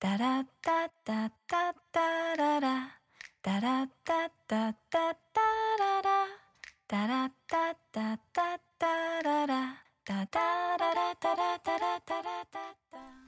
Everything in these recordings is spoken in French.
タラッタッタッタッララ。タラッタッタッタッタララ。タラッタッタッタッララ。タタララタラタラタラッタ。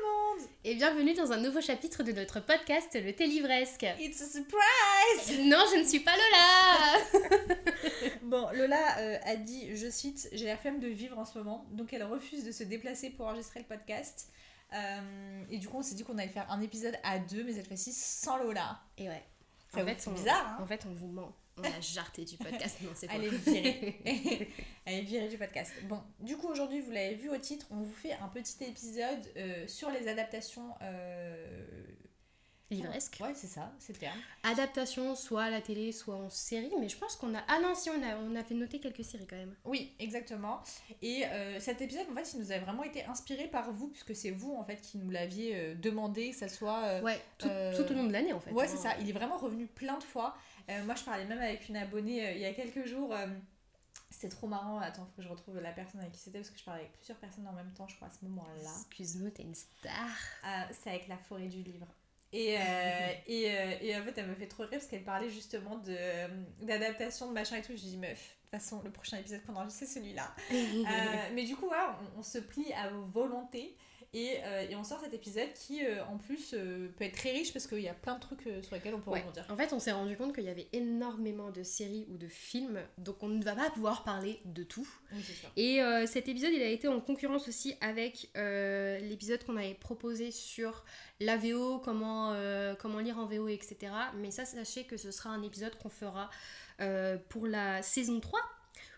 monde Et bienvenue dans un nouveau chapitre de notre podcast Le Thé Livresque. It's a surprise Non, je ne suis pas Lola Bon, Lola euh, a dit, je cite, j'ai la flemme de vivre en ce moment, donc elle refuse de se déplacer pour enregistrer le podcast. Euh, et du coup, on s'est dit qu'on allait faire un épisode à deux, mais cette fois-ci sans Lola. Et ouais. Ça en fait on, bizarre, hein En fait, on vous ment. On a jarté du podcast. Non, c'est pas Elle est virée. Elle est virée du podcast. Bon, du coup, aujourd'hui, vous l'avez vu au titre, on vous fait un petit épisode euh, sur les adaptations. euh, Livresque. Ouais, c'est ça, c'est le terme. Adaptation, soit à la télé, soit en série. Mais je pense qu'on a. Ah non, si, on a, on a fait noter quelques séries quand même. Oui, exactement. Et euh, cet épisode, en fait, il nous a vraiment été inspiré par vous, puisque c'est vous, en fait, qui nous l'aviez euh, demandé, que ça soit. euh, Ouais, tout, euh, tout au long de l'année en fait. Ouais, hein. c'est ça. Il est vraiment revenu plein de fois. Euh, moi, je parlais même avec une abonnée euh, il y a quelques jours. euh, c'était trop marrant. Attends, faut que je retrouve la personne avec qui c'était parce que je parlais avec plusieurs personnes en même temps, je crois, à ce moment-là. Excuse-nous, t'es une star. Euh, c'est avec la forêt du livre. Et, et, et en fait, elle me fait trop rire parce qu'elle parlait justement de, d'adaptation, de machin et tout. Je dis, meuf, de toute façon, le prochain épisode qu'on enregistre, c'est celui-là. Mais du coup, on, on se plie à vos volontés et, euh, et on sort cet épisode qui, euh, en plus, euh, peut être très riche parce qu'il y a plein de trucs sur lesquels on peut Ouais. rebondir. En fait, on s'est rendu compte qu'il y avait énormément de séries ou de films, donc on ne va pas pouvoir parler de tout. Oui. Et cet épisode, il a été en concurrence aussi avec l'épisode qu'on avait proposé sur la VO, comment, comment lire en VO, etc. Mais ça, sachez que ce sera un épisode qu'on fera pour la saison 3,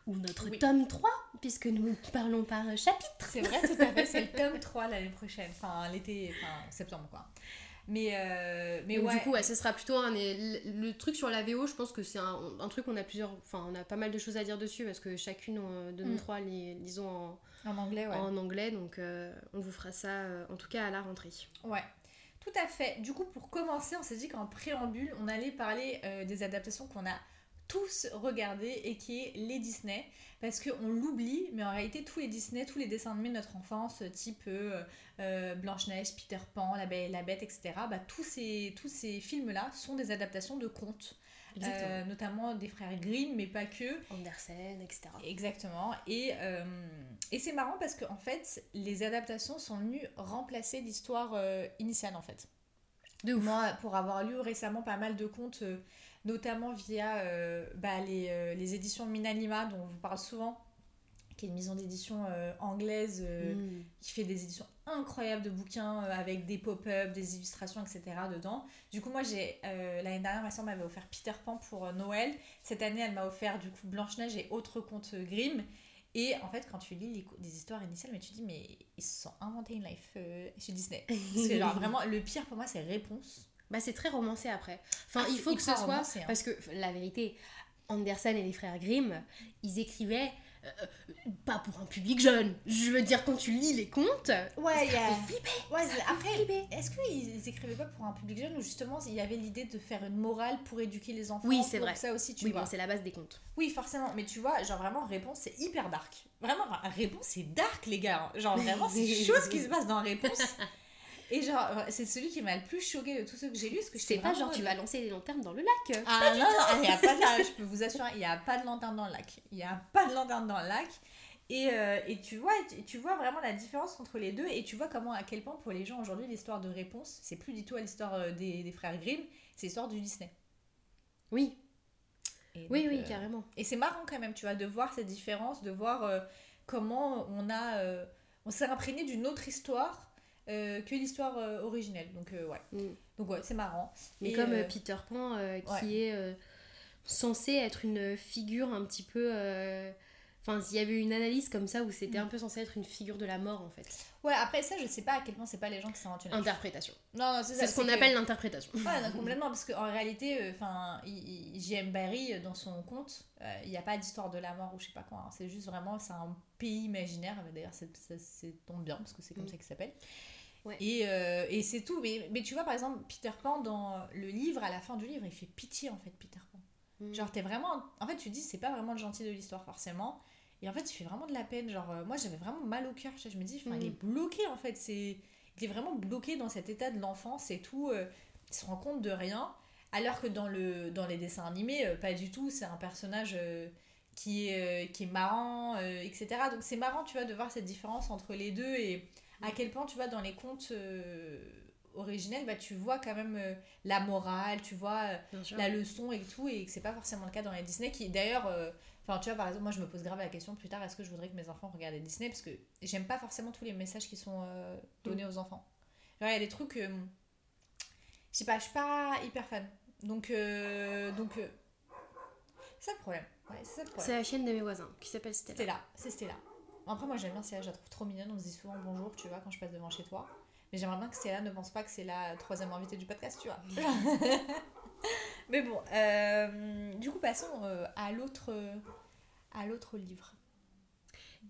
ou notre Oui. tome 3, puisque nous parlons par chapitre. C'est vrai, tout à fait. C'est le tome 3 l'année prochaine. Enfin, l'été, enfin, septembre, quoi. Mais, euh, mais Donc, ouais. Du coup, ouais, ce sera plutôt un. Le, le truc sur la VO, je pense que c'est un, un truc qu'on a plusieurs. Enfin, on a pas mal de choses à dire dessus parce que chacune euh, de nous Mm. trois les lisons en, en anglais, ouais. en anglais, donc euh, on vous fera ça euh, en tout cas à la rentrée. Ouais, tout à fait. Du coup, pour commencer, on s'est dit qu'en préambule, on allait parler euh, des adaptations qu'on a tous regardées et qui est les Disney. Parce qu'on l'oublie, mais en réalité, tous les Disney, tous les dessins animés de notre enfance, type euh, euh, Blanche-Neige, Peter Pan, La Belle et la Bête, etc., bah, tous ces, tous ces films-là sont des adaptations de contes. Euh, notamment des frères Grimm, mais pas que. Andersen, etc. Exactement. Et, et c'est marrant parce que en fait, les adaptations sont venues remplacer l'histoire initiale en fait. De. Moi, pour avoir lu récemment pas mal de contes, notamment via euh, bah, les, euh, les éditions Minalima, dont on vous parle souvent, qui est une maison d'édition euh, anglaise Mm. qui fait des éditions incroyables de bouquins avec des pop-up, des illustrations, etc. dedans. Du coup, moi, j'ai l'année dernière, ma soeur m'avait offert Peter Pan pour Noël. Cette année, elle m'a offert du coup Blanche-Neige et autres contes Grimm. Et en fait, quand tu lis les, histoires initiales, mais tu dis, mais ils se sont inventés une life euh, chez Disney. Parce que, genre, vraiment, le pire pour moi, c'est Réponse. Bah, c'est très romancé après. Enfin, Ah, il faut que ce soit. romancé, hein. Parce que la vérité, Andersen et les frères Grimm, ils écrivaient euh, pas pour un public jeune. Je veux dire, quand tu lis les contes, Ouais, ça a- fait flipper. Ouais, ça après, est-ce qu'ils écrivaient pas pour un public jeune ou justement il y avait l'idée de faire une morale pour éduquer les enfants? Oui, c'est vrai. Ça aussi, tu Oui, vois. bon, c'est la base des contes. Oui, forcément, mais tu vois, genre vraiment, Réponse, c'est hyper dark. Vraiment, Réponse, c'est dark, les gars. Genre vraiment, c'est ce qui se passe dans Réponse. Et genre, c'est celui qui m'a le plus choqué de tous ceux que j'ai lus. Parce que C'est pas genre tu vas lancer des lanternes dans le lac. Ah non, non, il n'y a pas de... Je peux vous assurer, il n'y a pas de lanterne dans le lac. Il n'y a pas de lanterne dans le lac. Et, euh, et tu, vois, tu- vois vraiment la différence entre les deux et tu vois comment, à quel point pour les gens aujourd'hui, l'histoire de réponse, c'est plus du tout à l'histoire euh, des, des frères Grimm, c'est l'histoire du Disney. Oui, Et oui, donc, oui, euh, carrément. Et c'est marrant quand même, tu vois, de voir cette différence, de voir euh, comment on a... euh, on s'est imprégné d'une autre histoire euh, que l'histoire euh, originelle. Donc, euh, ouais. Mm. Donc, ouais, c'est marrant. Mais Et, comme euh, euh, Peter Pan, euh, qui ouais. est euh, censé être une figure un petit peu. euh, Enfin, il y avait une analyse comme ça où c'était un peu censé être une figure de la mort en fait. Ouais, après ça, je sais pas à quel point c'est pas les gens qui s'inventent une Interprétation. Non, non, c'est ça. C'est ce qu'on que- appelle l'interprétation. Ouais, non, complètement, parce qu'en réalité, enfin, J.M. Barry, euh, dans son conte, euh, il n'y a pas d'histoire de la mort ou je sais pas quoi. hein. C'est juste vraiment, c'est un pays imaginaire. D'ailleurs, ça tombe bien, parce que c'est comme Mm. ça qu'il s'appelle. Ouais. Et, euh, et c'est tout. Mais, mais tu vois, par exemple, Peter Pan, dans le livre, à la fin du livre, il fait pitié, en fait, Peter Pan. Mm. Genre, t'es vraiment. En fait, tu te dis, c'est pas vraiment le gentil de l'histoire, forcément. Et en fait, il fait vraiment de la peine. Genre, euh, moi, j'avais vraiment mal au cœur. Je me dis, il est bloqué, en fait. C'est... Il est vraiment bloqué dans cet état de l'enfance et tout. euh, il se rend compte de rien. Alors que dans, le, dans les dessins animés, pas du tout. C'est un personnage qui, est, qui est marrant, etc. Donc, c'est marrant, tu vois, de voir cette différence entre les deux et à quel point, tu vois, dans les contes euh, originels, bah, tu vois quand même euh, la morale, tu vois. euh, la leçon et tout et que c'est pas forcément le cas dans les Disney qui d'ailleurs enfin tu vois par exemple moi je me pose grave la question plus tard est-ce que je voudrais que mes enfants regardent les Disney? Parce que j'aime pas forcément tous les messages qui sont donnés aux enfants. Genre il y a des trucs je sais pas je suis pas hyper fan. Donc donc c'est ça le problème. Ouais c'est la chaîne de mes voisins qui s'appelle Stella. Stella c'est Stella après moi j'aime bien Stella je la trouve trop mignonne. On se dit souvent bonjour tu vois quand je passe devant chez toi. Mais j'aimerais bien que Stella ne pense pas que c'est la troisième invitée du podcast tu vois. Mais bon, euh, du coup, passons euh, à l'autre euh, à l'autre livre.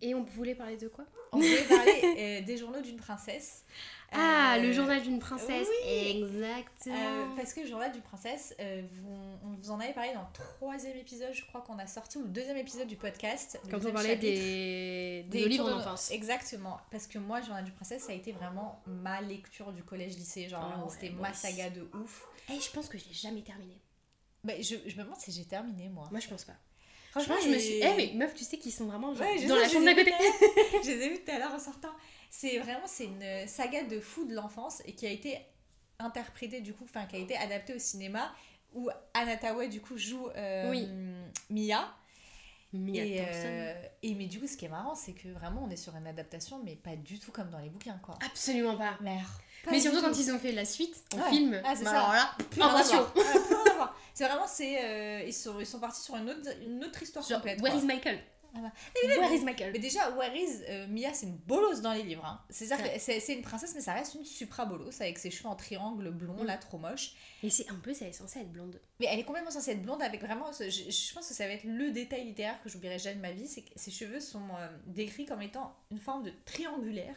Et on voulait parler de quoi On voulait parler euh, des journaux d'une princesse. Ah, Euh, le journal d'une princesse. oui. Exactement. euh, parce que le journal d'une princesse, euh, vous- on vous en avait parlé dans le troisième épisode, je crois qu'on a sorti, ou le deuxième épisode du podcast. le Quand on parlait des, Des des livres en enfance. Exactement. Parce que moi, Journal du Princesse, ça a été vraiment ma lecture du collège-lycée. Genre, Ah ouais, c'était ma saga de ouf. Eh, je pense que je l'ai jamais terminé. Bah, je, je me demande si j'ai terminé, moi. Moi, je pense pas. Franchement, je me suis. Eh, mais meuf, tu sais qu'ils sont vraiment genre, Ouais, dans sais, la chambre d'à côté. je les ai vus tout à l'heure en sortant. C'est vraiment c'est une saga de fou de l'enfance et qui a été interprétée du coup, enfin qui a été adaptée au cinéma où Anna Tawai du coup joue euh, Oui. Mia. Mia Et, euh, et mais du coup ce qui est marrant c'est que vraiment on est sur une adaptation mais pas du tout comme dans les bouquins quoi. Absolument pas. Merde. mais surtout quand ils ont fait la suite en Ouais. film. Ah, c'est bah ça. alors là, Plus rien à invention. voir. C'est vraiment c'est euh, ils sont ils sont partis sur une autre une autre histoire Genre, complète. where quoi. is Michael Ah bah. Where is Michael Mais déjà, Where is euh, Mia, c'est une bolosse dans les livres. Hein. C'est-à-dire Ouais. que c'est c'est une princesse, mais ça reste une supra bolosse avec ses cheveux en triangle blond, Mm. là, trop moche. Et c'est en plus, elle est censée être blonde. Mais elle est complètement censée être blonde avec vraiment. ce- Je, je pense que ça va être le détail littéraire que j'oublierai jamais de ma vie c'est que ses cheveux sont euh, décrits comme étant une forme de triangulaire,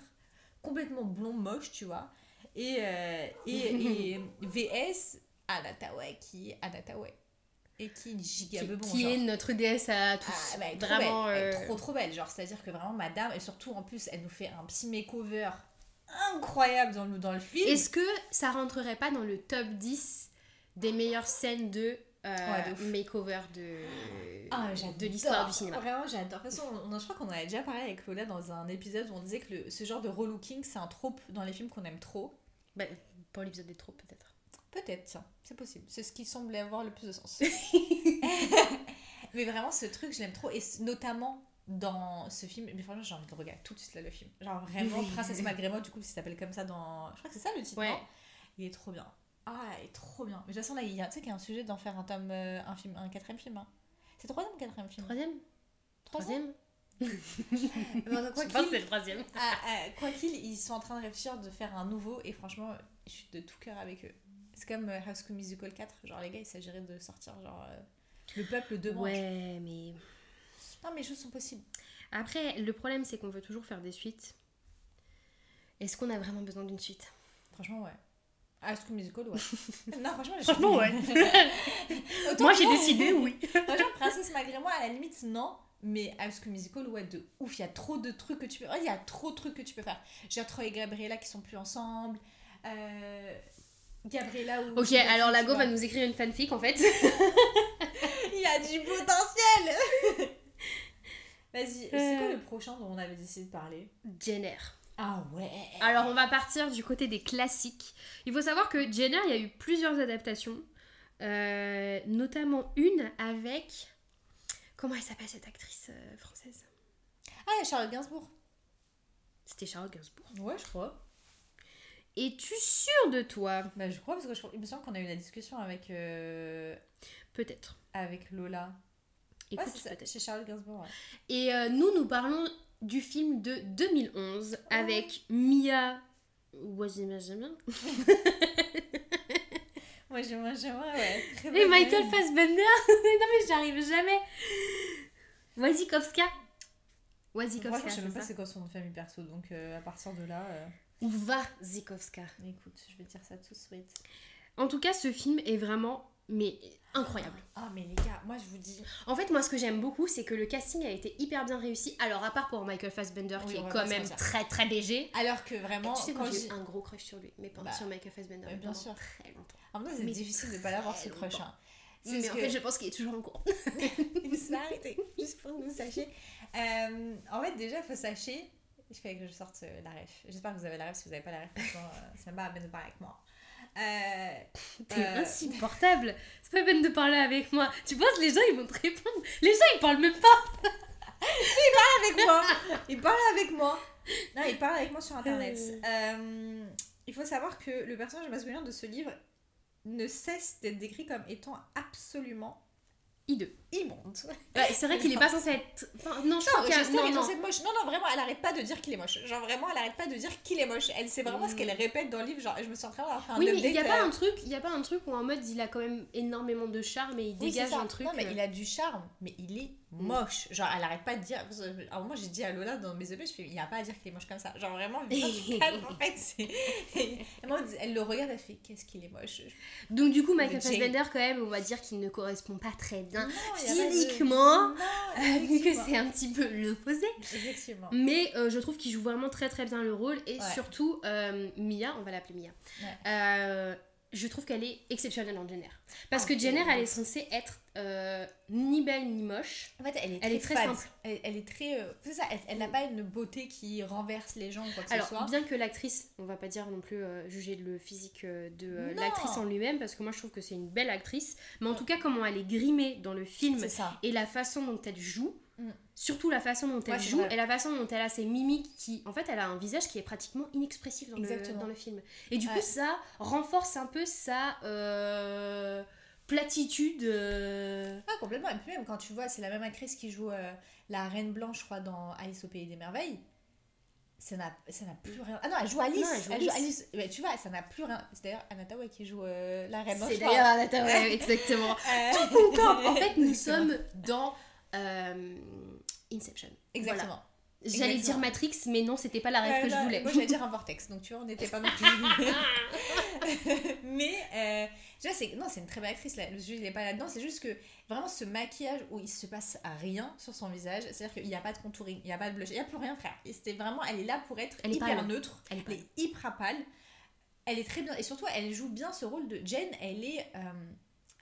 complètement blond, moche, tu vois. Et, euh, et, et VS, Anataway, qui est Anataway. Et qui est giga Qui, bebon, qui genre. est notre déesse à tous. Ah, bah, elle Vraiment. belle. Elle est euh, trop trop belle. Genre, c'est-à-dire que vraiment, madame, et surtout en plus, elle nous fait un petit makeover incroyable dans le, dans le film. Est-ce que ça rentrerait pas dans le top 10 des meilleures scènes de, euh, Ouais, makeover de, Ah, de l'histoire du cinéma? Vraiment, j'adore. De toute façon, on, on- je crois qu'on en avait déjà parlé avec Lola dans un épisode où on disait que le- ce genre de relooking, c'est un trope dans les films qu'on aime trop. bah, Pour l'épisode des tropes, peut-être. Peut-être, c'est possible. C'est ce qui semblait avoir le plus de sens. Mais vraiment, ce truc, je l'aime trop. Et notamment dans ce film. Mais franchement, j'ai envie de le regarder tout de suite là, le film. Genre vraiment. Princesse Malgré moi, du coup, il s'appelle comme ça dans. Je crois que c'est ça le titre. Ouais. non? Il est trop bien. Ah, il est trop bien. Mais de toute façon, là, il y a, tu sais qu'il y a un sujet d'en faire un tome, euh, un film, un quatrième film. hein. C'est troisième ou quatrième film? Troisième Troisième? Quoi Je pense que c'est le troisième. ah, ah, quoi qu'il, ils sont en train de réfléchir de faire un nouveau et franchement, je suis de tout cœur avec eux. C'est comme euh, High School Musical 4, genre les gars, il s'agirait de sortir genre euh, le peuple demande. Ouais, mais. Non mais les choses sont possibles. Après, le problème, c'est qu'on veut toujours faire des suites. Est-ce qu'on a vraiment besoin d'une suite? Franchement ouais. High School Musical ouais. non franchement, j'ai- Franchement, ouais. Moi, j'ai décidé, oui. Franchement, Princesse malgré moi, à la limite non. Mais High School Musical, ouais, de ouf. Il y a trop de trucs que tu peux. Il y a trop de trucs que tu peux faire. J'ai Troy et Gabriella qui sont plus ensemble. Euh... Gabriella ou. Ok, alors la go va nous écrire une fanfic en fait. Il y a du potentiel Vas-y, c'est Euh. quoi le prochain dont on avait décidé de parler? Jenner. Ah ouais Alors on va partir du côté des classiques. Il faut savoir que Jenner, il y a eu plusieurs adaptations, euh, notamment une avec... Comment elle s'appelle cette actrice euh, française? Ah, il y a Charlotte Gainsbourg. C'était Charlotte Gainsbourg. Ouais, je crois. Es-tu sûre de toi? Bah, je crois parce que je... il me semble qu'on a eu la discussion avec. euh, Peut-être. avec Lola. Ouais, Écoute, c'est ça, chez Charlotte Gainsbourg. ouais. Et euh, nous, nous parlons du film de 2011 avec Mia Wasimajima Moi, j'ai moi, j'ai moi, ouais. Très et Michael même. Fassbender. non mais j'arrive jamais. Wasikowska. Wasikowska, Franchement, je sais même pas c'est quoi son nom de famille perso, donc euh, à partir de là, euh, Ou Wasikowska. écoute, je vais dire ça tout de suite. En tout cas, ce film est vraiment mais incroyable. Ah, mais les gars, moi je vous dis. En fait, moi, ce que j'aime beaucoup, c'est que le casting a été hyper bien réussi. Alors, à part pour Michael Fassbender, Oui, qui est va quand pas même très très léger. Alors que vraiment, tu sais, quand moi, j'ai un gros crush sur lui, mais pendant Bah, sur Michael Fassbender. ouais, bien sûr. Très longtemps. En même c'est Mais difficile de pas l'avoir ce crush. Hein. Mais en fait, je pense qu'il est toujours en cours. Il se va arrêter, juste pour que vous sachiez. Euh, en fait, déjà, il faut sachez. Il fallait que je sorte euh, la ref. J'espère que vous avez la ref. Si vous n'avez pas la ref, euh, c'est même pas la peine de parler avec moi. Euh, T'es Euh. insupportable. C'est pas peine de parler avec moi. Tu penses les gens ils vont te répondre? Les gens ils parlent même pas. avec moi. Il parle avec moi. Non, il parle avec moi sur internet. Euh, il faut savoir que le personnage masculin de ce livre ne cesse d'être décrit comme étant absolument Hideux. immonde. Ouais, c'est vrai qu'il est pas censé être. Enfin, non, je crois Non, a- qu'il est censé être moche. Non, non, vraiment, elle arrête pas de dire qu'il est moche. Genre, vraiment, elle arrête pas de dire qu'il est moche. Elle sait vraiment ce qu'elle répète dans le livre. Genre, je me en train d'avoir fait un Oui, mais il update, y a pas euh, un truc, il y a pas un truc où en mode il a quand même énormément de charme et il Oui, dégage un truc. Non, mais euh, il a du charme, mais il est moche. Genre, elle arrête pas de dire. À un moment, j'ai dit à Lola dans mes EP, je fais, il n'y a pas à dire qu'il est moche comme ça. Genre, vraiment, calmes, en fait. c'est- moi, elle le regarde, elle fait, qu'est-ce qu'il est moche. Donc du coup, Michael Fassbender quand même, on va dire qu'il ne correspond pas très bien Non, de- physiquement, euh, vu que c'est un petit peu l'opposé. Effectivement. Mais euh, je trouve qu'il joue vraiment très très bien le rôle et Ouais. surtout euh, Mia, on va l'appeler Mia. Ouais. euh, je trouve qu'elle est exceptionnelle en Jenner. Parce Ah, que Jenner, elle est censée être euh, ni belle ni moche. En fait, elle est Elle est très simple. Elle, elle est très. euh, c'est ça, elle, n'a pas une beauté qui renverse les gens ou quoi que Alors, ce soit. bien que l'actrice, on va pas dire non plus euh, juger le physique de l'actrice en lui-même, parce que moi je trouve que c'est une belle actrice, mais en tout cas, comment elle est grimée dans le film et la façon dont elle joue, Mm. Surtout la façon dont elle Ouais, joue vrai. et la façon dont elle a ses mimiques qui, en fait, elle a un visage qui est pratiquement inexpressif dans, le, dans le film. Et du Ouais. coup, ça renforce un peu sa euh, platitude. euh, Ah, complètement. Et puis même quand tu vois, c'est la même actrice qui joue euh, la Reine Blanche, je crois, dans Alice au Pays des Merveilles. Ça n'a plus rien. Ah non, elle joue Alice. Non, elle joue Alice. Mais tu vois, ça n'a plus rien. C'est d'ailleurs Anatawa qui joue euh, la Reine Blanche. C'est d'ailleurs Anata, ouais, exactement. Tout concorde. En fait, nous sommes dans Inception. Exactement. Voilà. J'allais dire. Matrix, mais non, c'était pas la rêve que je voulais. Moi, j'allais dire un vortex, donc tu vois, on n'était pas non plus. Mais, euh, vois, c'est, non, c'est une très belle actrice, là. le sujet, il n'est pas là-dedans. C'est juste que vraiment ce maquillage où il se passe à rien sur son visage, c'est-à-dire qu'il n'y a pas de contouring, il n'y a pas de blush, il n'y a plus rien, frère. Et c'était vraiment, elle est là pour être Elle hyper pâle. neutre, Elle est elle est hyper pâle. Elle est très bien, et surtout, elle joue bien ce rôle de Jen, elle est. euh,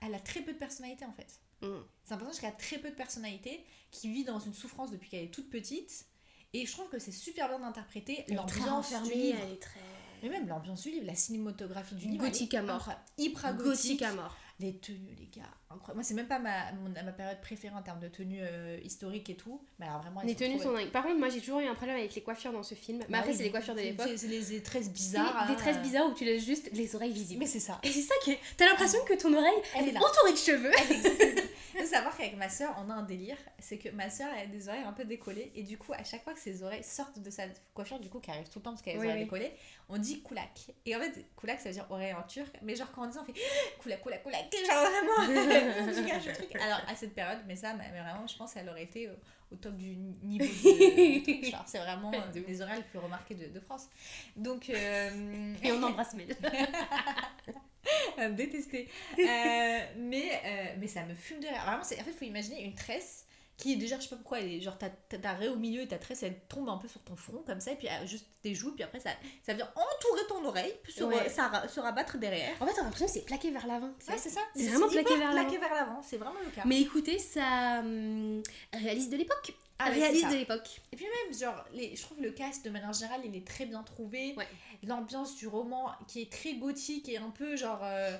elle a très peu de personnalité en fait. Mm. C'est un personnage qui a très peu de personnalité, qui vit dans une souffrance depuis qu'elle est toute petite. Et je trouve que c'est super bien d'interpréter l'ambiance du livre. elle est très Mais même l'ambiance du livre, la cinématographie du livre. Gothique à mort. Hyper gothique gothique. à mort. Les tenues, les gars. Moi, c'est même pas ma, mon- ma période préférée en termes de tenues euh, historiques et tout. Mais alors vraiment, Les tenues sont dingues. Par contre, moi j'ai toujours eu un problème avec les coiffures dans ce film. Mais Bah après, oui, c'est les coiffures de l'époque. C'est les, tresses bizarres. des hein, tresses bizarres où tu laisses juste les oreilles visibles. Mais c'est ça. Et c'est ça qui est. T'as l'impression que ton oreille, Elle elle est est là. entourée de cheveux. Il faut savoir qu'avec ma soeur, on a un délire. C'est que ma soeur, elle a des oreilles un peu décollées. Et du coup, à chaque fois que ses oreilles sortent de sa coiffure, du coup, qui arrive tout le temps parce qu'elle a les Oui, oreilles oui. décollées, on dit koulak. Et en fait, koulak, ça veut dire oreille en turc. Mais genre, quand on dit, on fait koulak, koulak, koulak. Genre vraiment, je gâche le truc. Alors, à cette période, mais ça, mais vraiment, je pense qu'elle aurait été au, au top du niveau de. Genre, c'est vraiment euh, les oreilles les plus remarquées de, de France. Donc. euh, Et on embrasse Mel. détester. Euh, mais, euh, mais ça me fume de rire. Vraiment, en fait, il faut imaginer une tresse qui est déjà, je sais pas pourquoi, elle est genre, t'as t'as- t'as raie au milieu et ta tresse, elle tombe un peu sur ton front comme ça, et puis juste tes joues, puis après, ça, ça vient entourer ton oreille, puis se, Ouais. ça ra- se rabattre derrière. En fait, on a l'impression que c'est plaqué vers l'avant. Ouais, c'est ça. C'est vraiment plaqué vers l'avant. plaqué vers l'avant, c'est vraiment le cas. Mais écoutez, ça hum, réalise de l'époque. Ah réalise de l'époque. Et puis même, genre, les, je trouve le cast de manière générale, il est très bien trouvé. Ouais. L'ambiance du roman qui est très gothique et un peu genre. euh,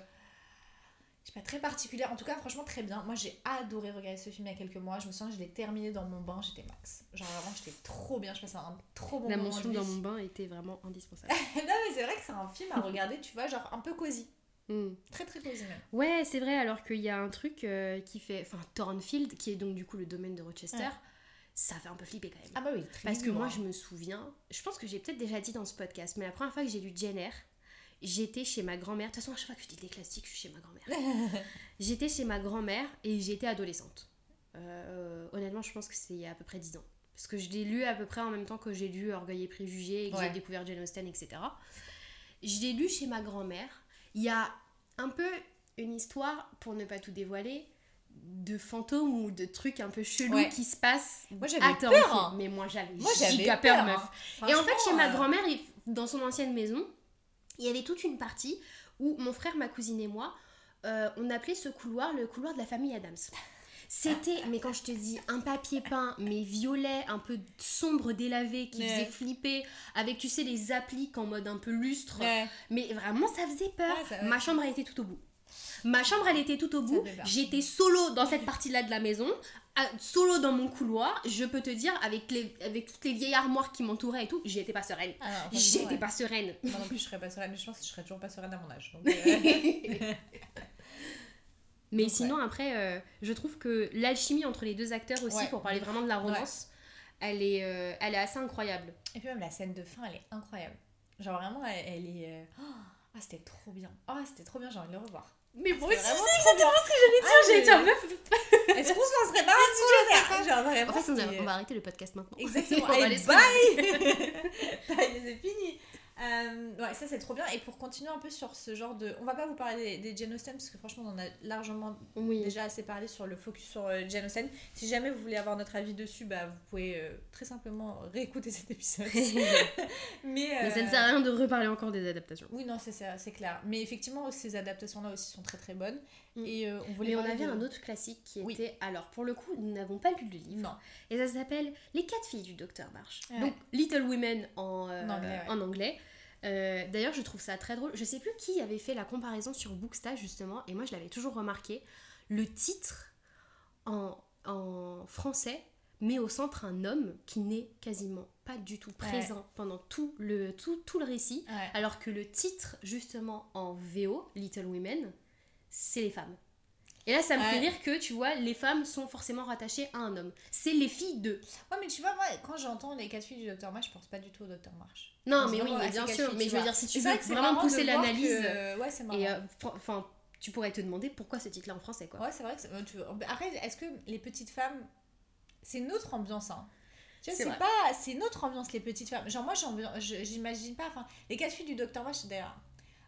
je sais pas, très particulière. En tout cas, franchement, très bien. Moi, j'ai adoré regarder ce film il y a quelques mois. Je me souviens, je l'ai terminé dans mon bain, j'étais max. Genre, vraiment, j'étais trop bien. Je passais un trop bon La moment. mention de dans mon bain était vraiment indispensable. non, mais c'est vrai que c'est un film à regarder, tu vois, genre un peu cosy. Hmm. Très très cosy même. Ouais, c'est vrai, alors qu'il y a un truc euh, qui fait. Enfin, Thornfield, qui est donc du coup le domaine de Rochester, Ouais. ça fait un peu flipper quand même. Ah bah oui, très Parce que moi, je me souviens, je pense que j'ai peut-être déjà dit dans ce podcast, mais la première fois que j'ai lu Jane Eyre, j'étais chez ma grand-mère. De toute façon, à chaque fois que je dis des classiques, je suis chez ma grand-mère. j'étais chez ma grand-mère et j'étais adolescente. Euh, honnêtement, je pense que c'est il y a à peu près 10 ans. Parce que je l'ai lu à peu près en même temps que j'ai lu Orgueil et Préjugés et que Ouais. j'ai découvert Jane Austen, etc. Je l'ai lu chez ma grand-mère. Il y a un peu une histoire, pour ne pas tout dévoiler, de fantômes ou de trucs un peu chelous Ouais. qui se passent Moi, j'avais peur, hein. Mais moi j'avais giga peur, peur, meuf. hein. Et en fait, chez ma euh, grand-mère, dans son ancienne maison, il y avait toute une partie où mon frère, ma cousine et moi, euh, on appelait ce couloir le couloir de la famille Adams. C'était, mais quand je te dis, un papier peint, mais violet, un peu sombre, délavé, qui Ouais. faisait flipper, avec, tu sais, les appliques en mode un peu lustre. Ouais. Mais vraiment, ça faisait peur. Ouais, ça- Ma chambre, elle était tout au bout. Ma chambre, elle était tout au bout. J'étais solo dans cette partie-là de la maison, à- solo dans mon couloir. Je peux te dire, avec, les, avec toutes les vieilles armoires qui m'entouraient et tout, j'étais pas sereine. Ah J'étais ouais. pas sereine. Moi non plus, je serais pas sereine. Je pense que je serais toujours pas sereine à mon âge. Donc, euh, Mais Donc, sinon, après, euh, je trouve que l'alchimie entre les deux acteurs aussi, Ouais. pour parler vraiment de la romance, elle, est, euh, elle est assez incroyable. Et puis même la scène de fin, elle est incroyable. Genre vraiment, elle, elle est. euh, oh, Ah, c'était trop bien. Ah, c'était trop bien, j'ai envie de le revoir. Mais moi aussi, c'est exactement ce que j'allais dire. Ah, J'allais dire, meuf. Est-ce qu'on se lancerait pas un sujet vraiment. En fait, on, va arrêter le podcast maintenant. Exactement. Allez, bye Bye, c'est fini. Euh, ouais, ça c'est trop bien. Et pour continuer un peu sur ce genre de. On va pas vous parler des, des parce que franchement, on en a largement Oui. déjà assez parlé sur le focus sur euh. Si jamais vous voulez avoir notre avis dessus, bah, vous pouvez euh, très simplement réécouter cet épisode. Mais, Mais ça ne euh, sert à rien de reparler encore des adaptations. Oui, non, c'est clair. Mais effectivement, ces adaptations-là aussi sont très très bonnes. Mm. Et euh, on voulait Mais on parler avait de- un autre classique qui Oui. était. Alors, pour le coup, nous n'avons pas lu le livre. Non. Et ça s'appelle Les quatre filles du docteur March. Ouais. Donc, Little Women en, euh, En anglais, ouais. en anglais. Euh, D'ailleurs, je trouve ça très drôle. Je sais plus qui avait fait la comparaison sur Booksta justement, et moi je l'avais toujours remarqué. Le titre en, en français met au centre un homme qui n'est quasiment pas du tout Ouais. présent pendant tout le, tout, tout le récit, Ouais. alors que le titre justement en VO, Little Women, c'est les femmes. Et là, ça me fait Ouais. rire que, tu vois, les femmes sont forcément rattachées à un homme. C'est les filles de. Ouais, mais tu vois, moi, quand j'entends les quatre filles du Docteur March, je pense pas du tout au Docteur March. Non, mais oui, mais bien sûr. filles, Mais je veux dire, si tu veux vraiment pousser l'analyse. que- Ouais, c'est marrant. Et euh, enfin, tu pourrais te demander pourquoi ce titre-là en français, quoi. Ouais, c'est vrai que c'est- euh, Après, est-ce que les petites femmes. C'est une autre ambiance, hein. C'est pas. C'est une autre ambiance, les petites femmes. Genre, moi, j'imagine pas. Enfin, les quatre filles du Docteur c'est d'ailleurs.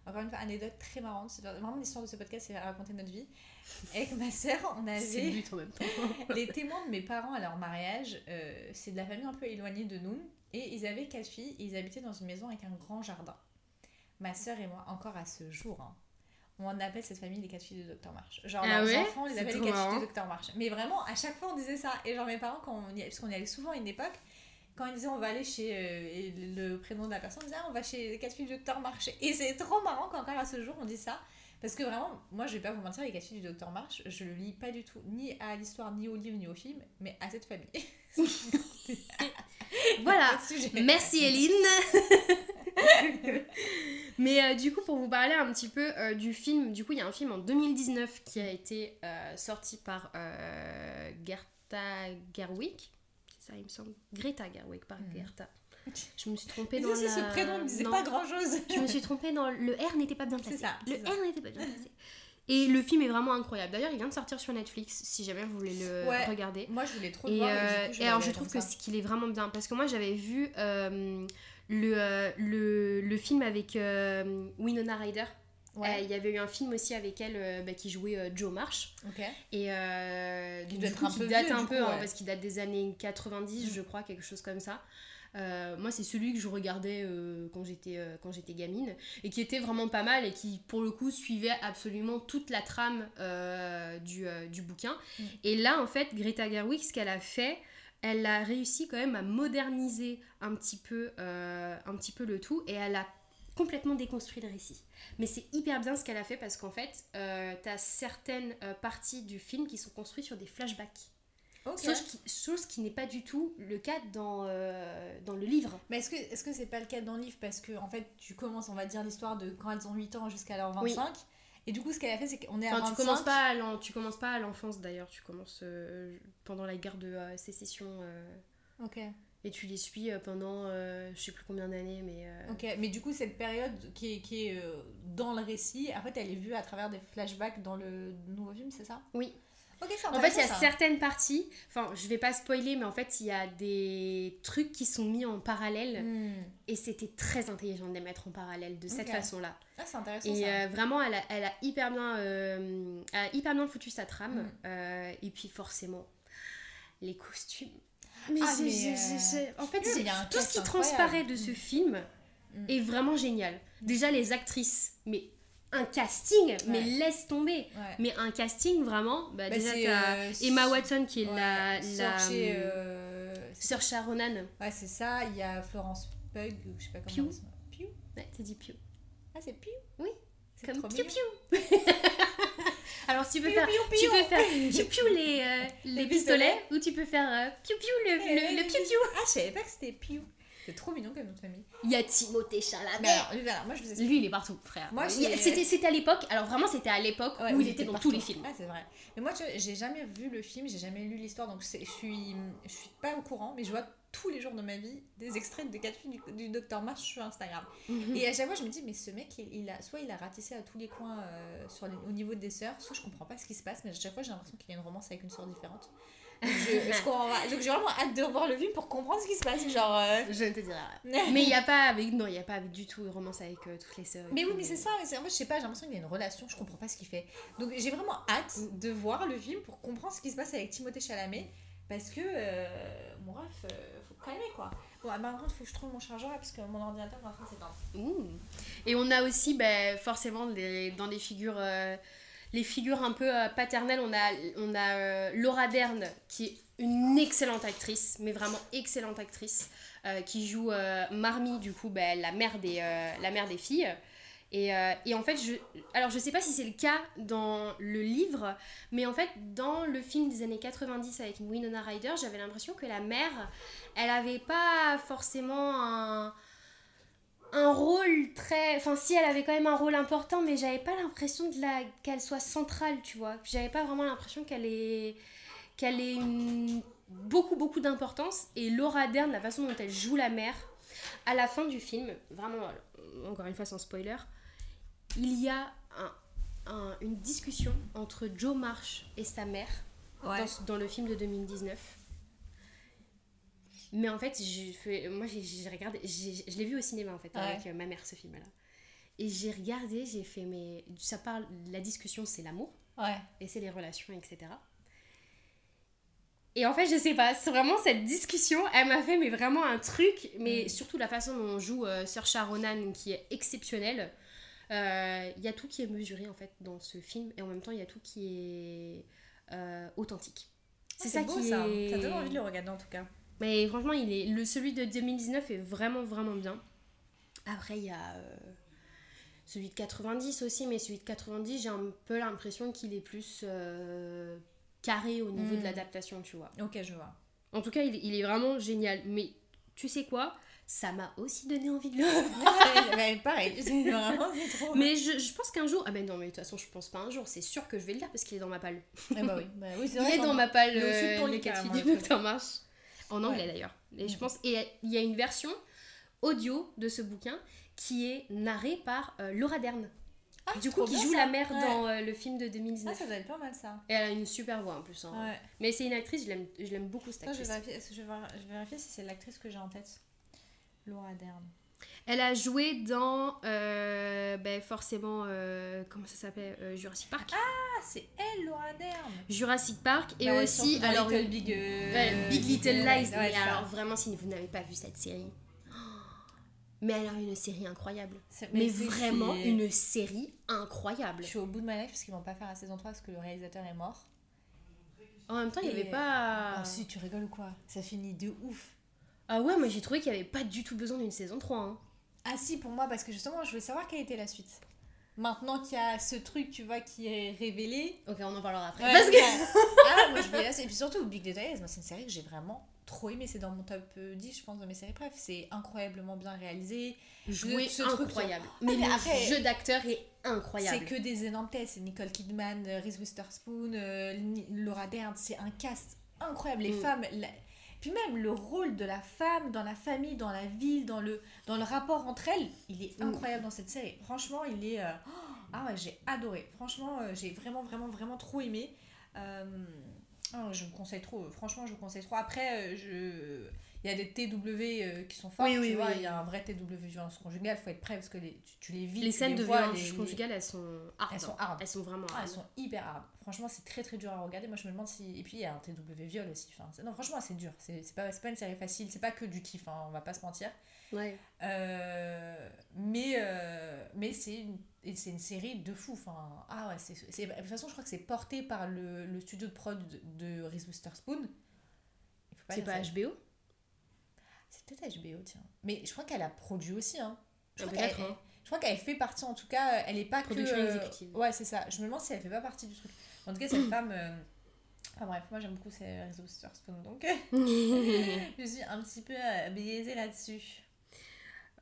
Encore une fois, anecdote très marrante. Vraiment l'histoire de ce podcast, c'est raconter notre vie. Avec ma sœur, on avait. but en même temps. les témoins de mes parents à leur mariage, euh, c'est de la famille un peu éloignée de nous. Et ils avaient quatre filles et ils habitaient dans une maison avec un grand jardin. Ma sœur et moi, encore à ce jour, hein, on appelle cette famille les quatre filles de Dr March. Genre, Ah leurs ouais enfants, on les appelle les quatre marrant. filles de Dr March. Mais vraiment, à chaque fois, on disait ça. Et genre, mes parents, quand on y parce qu'on y allait souvent à une époque, quand ils disaient on va aller chez euh, et le prénom de la personne, on disait ah, on va chez les quatre filles du Dr March. Et c'est trop marrant qu'encore à ce jour, on dit ça. Parce que vraiment, moi je vais pas vous mentir, les quatre filles du Docteur March, je le lis pas du tout, ni à l'histoire, ni au livre, ni au film, mais à cette famille. Voilà. Merci Eline. Mais euh, du coup, pour vous parler un petit peu euh, du film, du coup, il y a un film en 2019 qui a été sorti par Gerta Gerwig. Ça, il me semble. Greta Gerwig, pas Mhm. Gerta. Je me suis trompée dans la... ce prénom ne disait pas grand chose. Je me suis trompée dans... Le R n'était pas bien placé. C'est ça, Le ça. R n'était pas bien placé. Et le film est vraiment incroyable. D'ailleurs, il vient de sortir sur Netflix, si jamais vous voulez le Ouais. regarder. Moi je voulais trop le Et, voir. euh, et, et alors je trouve que qu'il est vraiment bien parce que moi j'avais vu euh, le, euh, le, le film avec euh, Winona Ryder. Euh, Ouais, Il y avait eu un film aussi avec elle euh, bah, qui jouait euh, Joe Marsh ok. et Qui doit être coup, un qui peu date vieux, un peu coup, hein, parce qu'il date des années 90 Mm. je crois quelque chose comme ça. Euh, moi c'est celui que je regardais euh, quand j'étais euh, quand j'étais gamine et qui était vraiment pas mal et qui pour le coup suivait absolument toute la trame du, du bouquin Mm. et là en fait Greta Gerwig ce qu'elle a fait elle a réussi quand même à moderniser un petit peu un petit peu le tout et elle a complètement déconstruit le récit mais c'est hyper bien ce qu'elle a fait parce qu'en fait euh, t'as certaines euh, parties du film qui sont construites sur des flashbacks Ok. Chose qui, chose qui n'est pas du tout le cas dans, euh, dans le livre. Mais est-ce que est-ce que c'est pas le cas dans le livre? Parce que en fait tu commences on va dire l'histoire de quand elles ont 8 ans jusqu'à leurs 25 Oui. Et du coup, ce qu'elle a fait, c'est qu'on est à Enfin, tu 25. commences pas à tu commences pas à l'enfance d'ailleurs, tu commences euh, pendant la guerre de euh, sécession Ok. Et tu les suis euh, pendant euh, je sais plus combien d'années, mais euh, Ok, mais du coup, cette période qui est, qui est euh, dans le récit, en fait, elle est vue à travers des flashbacks dans le nouveau film, c'est ça? Oui. En fait, il y a ça. certaines parties, enfin, je vais pas spoiler, mais en fait, il y a des trucs qui sont mis en parallèle Hmm. et c'était très intelligent de les mettre en parallèle de cette façon-là. Ah, c'est intéressant Et ça. vraiment, elle a, elle a hyper bien, elle a hyper bien foutu sa trame. Mm. Euh, et puis forcément, les costumes. Mais, Ah, mais, euh, en fait, tout ce qui transparaît de ce film Mm. est vraiment génial. Déjà les actrices, mais un casting, mais laisse tomber. Ouais. Mais un casting vraiment, bah, Bah, déjà euh, Emma Watson qui est Ouais, la, la Saoirse, euh, Sir Sharonan. Ouais, c'est ça. Il y a Florence Pugh, ou je sais pas comment s'appelle. Pugh Ouais, t'as dit Pew. Ah, c'est Pugh Oui, Comme Pew. Pew. Alors tu peux Piou, faire, piou, tu piou. peux faire Pew Pew les, euh, les Les pistolets, pistolets. ou tu peux faire euh, Pew Pew le, le, le Pew Pew. Ah, je savais pas que c'était Pugh. C'est trop mignon comme nom de famille. Il y a Timothée Chalamet. Mais alors, lui, voilà, moi je vous explique. Lui, il est partout, frère. Moi, c'était, c'était à l'époque, alors vraiment, c'était à l'époque Ouais, où il était dans partout. tous les films. Ah, c'est vrai. Mais moi, tu vois, j'ai jamais vu le film, j'ai jamais lu l'histoire, donc je suis, je suis pas au courant, mais je vois tous les jours de ma vie des extraits quatre films du, du Docteur March sur Instagram. Et à chaque fois, je me dis, mais ce mec, il, il a, soit il a ratissé à tous les coins euh, sur les- au niveau des sœurs, soit je comprends pas ce qui se passe, mais à chaque fois, j'ai l'impression qu'il y a une romance avec une sœur différente. Donc, je, je comprends pas. Donc j'ai vraiment hâte de revoir le film pour comprendre ce qui se passe. Genre. euh, Je ne te dirai rien. Mais il n'y a pas avec, non, il y a pas avec du tout une romance avec euh, toutes les sœurs. Mais oui, mais c'est ça, mais en fait, je sais pas, j'ai l'impression qu'il y a une relation, je comprends pas ce qu'il fait. Donc j'ai vraiment hâte de voir le film pour comprendre ce qui se passe avec Timothée Chalamet, parce que, euh, euh, faut calmer quoi. Bon, par contre, faut que je trouve mon chargeur là, parce que mon ordinateur est en train de s'éteindre. Ouh. Et on a aussi ben, forcément les- dans les figures, euh, les figures un peu euh, paternelles, on a, on a euh, Laura Dern qui est une excellente actrice, mais vraiment excellente actrice, euh, qui joue euh, Marmee, du coup ben, la, mère des, euh, la mère des filles. Et, euh, et en fait, je, alors je sais pas si c'est le cas dans le livre, mais en fait, dans le film des années 90 avec Winona Ryder, j'avais l'impression que la mère, elle avait pas forcément un, un rôle très. Enfin, si elle avait quand même un rôle important, mais j'avais pas l'impression qu'elle soit centrale, tu vois. J'avais pas vraiment l'impression qu'elle ait, qu'elle ait beaucoup, beaucoup d'importance. Et Laura Dern, la façon dont elle joue la mère, à la fin du film, vraiment, encore une fois sans spoiler, il y a un- un- une discussion entre Joe Marsh et sa mère Ouais. dans, dans le film de 2019. Mais en fait, moi j'ai- regardé, je l'ai vu au cinéma en fait Ouais. avec euh, ma mère ce film-là. Et j'ai regardé, j'ai fait, mais ça parle, la discussion c'est l'amour Ouais. et c'est les relations, etc. Et en fait, je sais pas, c'est vraiment cette discussion, elle m'a fait mais vraiment un truc, mais Mm. surtout la façon dont on joue euh, Sir Sharonan qui est exceptionnelle. Euh, Il y a tout qui est mesuré en fait dans ce film et en même temps il y a tout qui est euh, authentique. C'est ça Ah, beau qui ça. est. T'as donné envie de le regarder en tout cas. Mais franchement, il est le celui de 2019 est vraiment vraiment bien. Après, il y a euh, celui de 90 aussi, mais celui de 90, j'ai un peu l'impression qu'il est plus carré au niveau de l'adaptation, tu vois. Ok, je vois. En tout cas, il, il est vraiment génial. Mais tu sais quoi? Ça m'a aussi donné envie de le mais pareil, c'est vraiment c'est trop. Mais je, je pense qu'un jour. Ah ben non, mais de toute façon, je pense pas un jour. C'est sûr que je vais le lire parce qu'il est dans ma palle. Eh bah oui, bah oui c'est Il est dans ma palle, de euh, les quatre carrément, filles le de truc. Dr. March. En anglais Ouais. d'ailleurs. Et je pense. Et il y a une version audio de ce bouquin qui est narrée par euh, Laura Dern. Ah, du coup, qui joue ça. la mère Ouais. dans euh, le film de Ah, 2019. ça doit être pas mal ça. Et elle a une super voix en plus. hein. Ouais. Mais c'est une actrice, je l'aime- beaucoup cette Attends, je vais actrice. vérifier, je vais voir- je vais vérifier si c'est l'actrice que j'ai en tête. Laura Dern. Elle a joué dans euh, ben, forcément euh, comment ça s'appelle Euh, Jurassic Park. Ah, c'est elle, Laura Dern. Jurassic Park et Bah, aussi alors Little Big, Ouais, Big Little Lies. ouais, mais ça. alors vraiment, si vous n'avez pas vu cette série, mais elle a une série incroyable. Mais, vraiment une série incroyable. Je suis au bout de ma life parce qu'ils vont pas faire la saison 3 parce que le réalisateur est mort. En même temps, il n'y avait pas. Ah si, tu rigoles ou quoi? Ça finit de ouf. Ah ouais, moi j'ai trouvé qu'il n'y avait pas du tout besoin d'une saison 3. hein. Ah si, pour moi, parce que justement, je voulais savoir quelle était la suite. maintenant qu'il y a ce truc, tu vois, qui est révélé. Ok, on en parlera après. Ouais, Parce que- ah, moi je là. Et puis surtout, Big Little Lies, moi c'est une série que j'ai vraiment trop aimé. C'est dans mon top euh, 10, je pense, de mes séries. Bref, c'est incroyablement bien réalisé. Jouer ce truc- incroyable. Mais mais le jeu d'acteur est incroyable. C'est que des énormes têtes. C'est Nicole Kidman, euh, Reese Witherspoon, euh, Laura Dern. C'est un cast incroyable. Les Mm. femmes. la- Puis même le rôle de la femme dans la famille, dans la ville, dans le, dans le rapport entre elles, il est incroyable dans cette série. Franchement, il est. euh, Ah ouais, j'ai adoré. Franchement, euh, j'ai vraiment, vraiment, vraiment trop aimé. Euh, oh, je vous conseille trop. Franchement, je vous conseille trop. Après, euh, je... il y a des TW euh, qui sont forts. Oui, tu oui, vois. oui. Il y a un vrai TW violence conjugale. faut être prêt parce que les, tu, tu les vis. Les scènes de vois, violence les- conjugale, elles sont hard. Elles sont hein. hard. Elles sont vraiment Ah, hard. elles sont hyper hard. Franchement, c'est très très dur à regarder. Moi, je me demande si. Et puis, il y a un TW viol aussi. Enfin, non, franchement, c'est dur. C'est pas, pas une série facile. C'est pas que du kiff, hein, on va pas se mentir. Ouais. Euh, mais euh, mais c'est une, et c'est une série de fou. Enfin, ah ouais, c'est, de toute façon, je crois que c'est porté par le, le studio de prod de, de Reese Witherspoon. C'est pas ça. HBO C'est peut-être HBO, tiens. Mais je crois qu'elle a produit aussi. Hein. Je, Ah, crois qu'elle, hein. qu'elle fait partie, en tout cas, elle est pas Production que. euh, exécutive. Ouais, c'est ça. Je me demande si elle fait pas partie du truc. En tout cas, cette femme. euh, Enfin bref, moi j'aime beaucoup ces Reese Witherspoon, donc je suis un petit peu euh, biaisée là-dessus.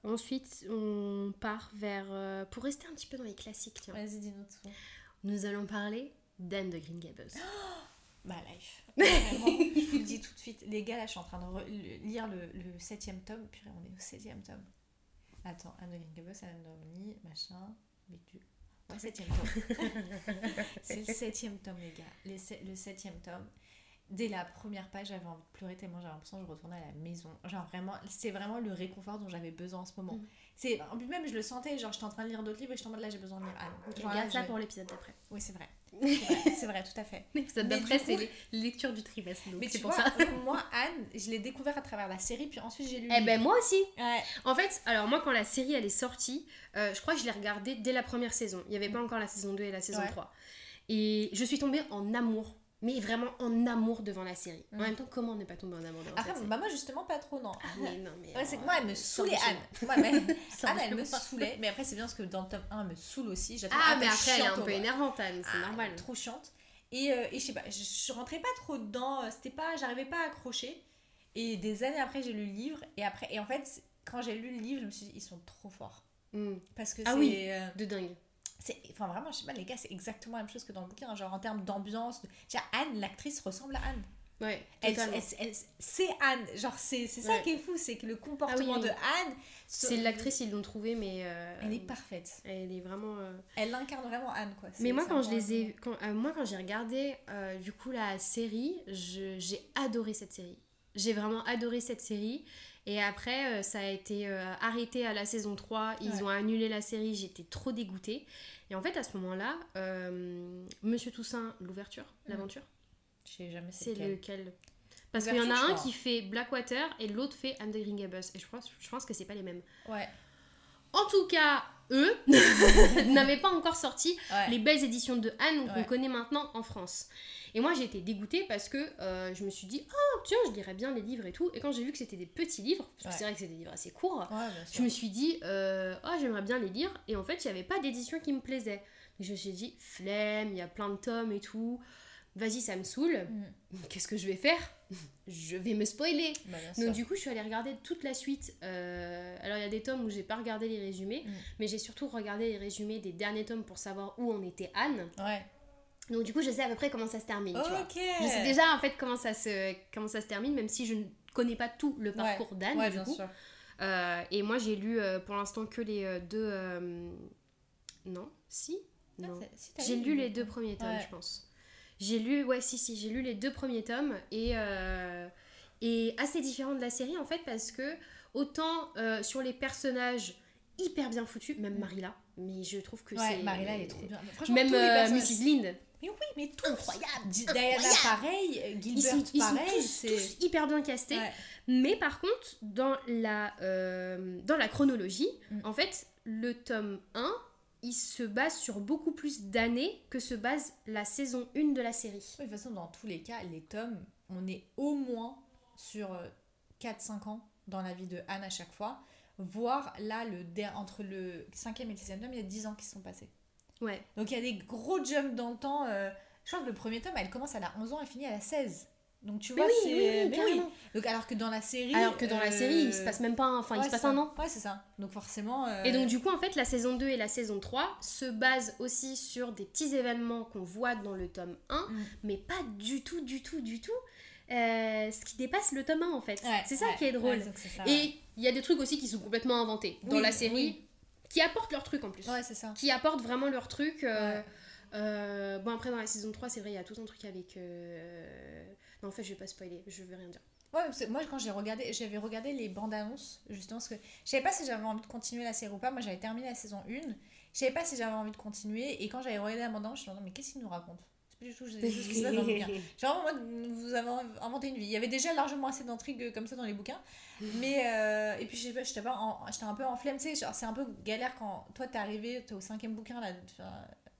Ensuite, on part vers. euh, pour rester un petit peu dans les classiques, tiens. Vas-y, dis-nous tout. Nous allons parler d'Anne de Green Gables. Ma life. Vraiment, je vous le dis tout de suite. Les gars, là, je suis en train de re- le- lire le, le septième tome. Purée, on est au septième tome. Attends, Anne de Green Anne Dormy, machin, Bitu. Ouais, septième tome. C'est le septième tome, les gars. Les se- le septième tome. Dès la première page, j'avais envie de pleurer tellement j'avais l'impression que je retournais à la maison. Genre vraiment, c'est vraiment le réconfort dont j'avais besoin en ce moment. Mhm. C'est, en plus, même je le sentais, genre j'étais en train de lire d'autres livres et j'étais en mode là j'ai besoin de lire Anne. Genre, là, Regarde ça je- pour l'épisode d'après. Oui, c'est vrai. C'est vrai, tout à fait. L'épisode Mais d'après, c'est les lectures du trimestre. Donc Mais c'est tu pour vois, ça. moi, Anne, je l'ai découvert à travers la série, puis ensuite j'ai lu. Eh ben moi aussi. Ouais. En fait, alors moi quand la série elle est sortie, euh, je crois que je l'ai regardée dès la première saison. Il n'y avait pas encore la saison 2 et la saison Ouais. 3. Et je suis tombée en amour, mais vraiment en amour devant la série. En même temps, comment ne pas tomber en amour devant Après, cette série bah moi justement pas trop, non. Mais non, mais. Ouais, c'est que euh, moi, elle me saoulait Anne. moi. Mais- Anne, elle me saoulait. Mais après, c'est bien parce que dans le tome 1, elle me saoule aussi. La Ah, un mais après elle est un peu énervante, Anne, c'est Ah, normal. Trop chiante. Et, euh, et je sais pas, je, je rentrais pas trop dedans. euh, C'était pas, j'arrivais pas à accrocher. Et des années après, j'ai lu le livre. Et après, et en fait, quand j'ai lu le livre, je me suis dit, ils sont trop forts. Mm. Parce que Ah c'est. oui. euh, De dingue. C'est enfin vraiment je sais pas les gars c'est exactement la même chose que dans le bouquin hein, genre en termes d'ambiance de... Déjà, Anne l'actrice ressemble à Anne Ouais, elle, totalement. elle- elle- c'est Anne genre c'est c'est ça Ouais. qui est fou c'est que le comportement Ah oui, oui. de Anne C'est l'actrice, ils l'ont trouvée, mais. euh, elle est parfaite Elle est vraiment. euh, elle incarne vraiment Anne quoi Mais moi quand je les ai quand, euh, moi quand j'ai regardé du coup la série, je- j'ai adoré cette série. J'ai vraiment adoré cette série et après euh, ça a été euh, arrêté à la saison 3, ils Ouais. ont annulé la série, j'étais trop dégoûtée. Et en fait à ce moment-là, euh, Monsieur Toussaint, l'ouverture, Mhm. l'aventure, je sais jamais c'est lequel. lequel? Parce qu'il y en a un crois. qui fait Blackwater et l'autre fait Anne de Green Gables et je pense je pense que c'est pas les mêmes. ouais En tout cas, eux n'avaient pas encore sorti ouais les belles éditions de Anne qu'on Ouais. connaît maintenant en France. Et moi j'ai été dégoûtée parce que euh, je me suis dit, oh tiens, je lirais bien les livres et tout. Et quand j'ai vu que c'était des petits livres, parce que Ouais. c'est vrai que c'est des livres assez courts, je me suis dit, euh, oh j'aimerais bien les lire. Et en fait, il n'y avait pas d'édition qui me plaisait. Je me suis dit, flemme, il y a plein de tomes et tout. Vas-y, ça me saoule. Mm. Qu'est-ce que je vais faire? Je vais me spoiler. Bah, Donc du coup, je suis allée regarder toute la suite. Euh, alors il y a des tomes où j'ai pas regardé les résumés, Mm. mais j'ai surtout regardé les résumés des derniers tomes pour savoir où en était Anne. ouais Donc du coup, je sais à peu près comment ça se termine. tu vois. ok Je sais déjà en fait comment ça se comment ça se termine, même si je ne connais pas tout le parcours d'Anne. ouais bien coup. sûr Euh, et moi, j'ai lu euh, pour l'instant que les deux. Non, si. Ah, Non. si, J'ai lu lu le les deux premiers tomes, Ouais. je pense. J'ai lu, ouais, si, si, j'ai lu les deux premiers tomes et, euh, et assez différent de la série en fait parce que autant euh, sur les personnages hyper bien foutus, même Marilla, mais je trouve que Mm. ouais c'est. Marilla elle est trop bien Franchement, Même euh, Mrs. Lind, mais oui mais tous incroyable, Di- Diana incroyable. pareil euh, Ils Gilbert sont, ils sont pareil tous, c'est tous hyper bien castés. Ouais. Mais par contre, dans la, dans la chronologie, Mm. en fait, le tome 1, il se base sur beaucoup plus d'années que se base la saison 1 de la série. Oui, de toute façon, dans tous les cas, les tomes, on est au moins sur euh, 4-5 ans dans la vie de Anne à chaque fois. Voire là, le entre le cinquième et le sixième tome, il y a 10 ans qui sont passés. Ouais. Donc il y a des gros jumps dans le temps. euh, je crois que le premier tome, elle commence, elle a 11 ans, elle finit à la 16. Donc tu vois, oui, c'est. oui, oui, carrément. Donc alors que dans la série. Alors que dans la euh, série, il se passe même pas un, enfin, il se passe un an. Ouais, c'est ça. Donc forcément. euh, Et donc du coup en fait la saison 2 et la saison 3 se basent aussi sur des petits événements qu'on voit dans le tome 1 Mm. mais pas du tout du tout du tout euh, ce qui dépasse le tome 1 en fait. ouais, c'est ça qui est drôle. ça. Et il y a des trucs aussi qui sont complètement inventés dans Oui, la série oui. qui apportent leur truc en plus. Ouais, c'est ça. Qui apportent vraiment leur truc. euh, euh, bon après dans la saison 3 c'est vrai il y a tout un truc avec... euh, en fait je vais pas spoiler, je vais rien dire. Ouais, parce que moi quand j'ai regardé, j'avais regardé les bandes annonces justement parce que je savais pas si j'avais envie de continuer la série ou pas. Moi j'avais terminé la saison 1, je savais pas si j'avais envie de continuer et quand j'avais regardé la bande annonce, je me disais mais qu'est-ce qu'il nous raconte C'est pas du tout juste ce qui se passe dans le bouquin. Genre moi vous avez inventé une vie. Il y avait déjà largement assez d'intrigues comme ça dans les bouquins. Mais euh, et puis je sais pas, j'étais un peu en flemme, tu sais, c'est un peu galère quand toi t'es arrivé, t'es au cinquième bouquin là.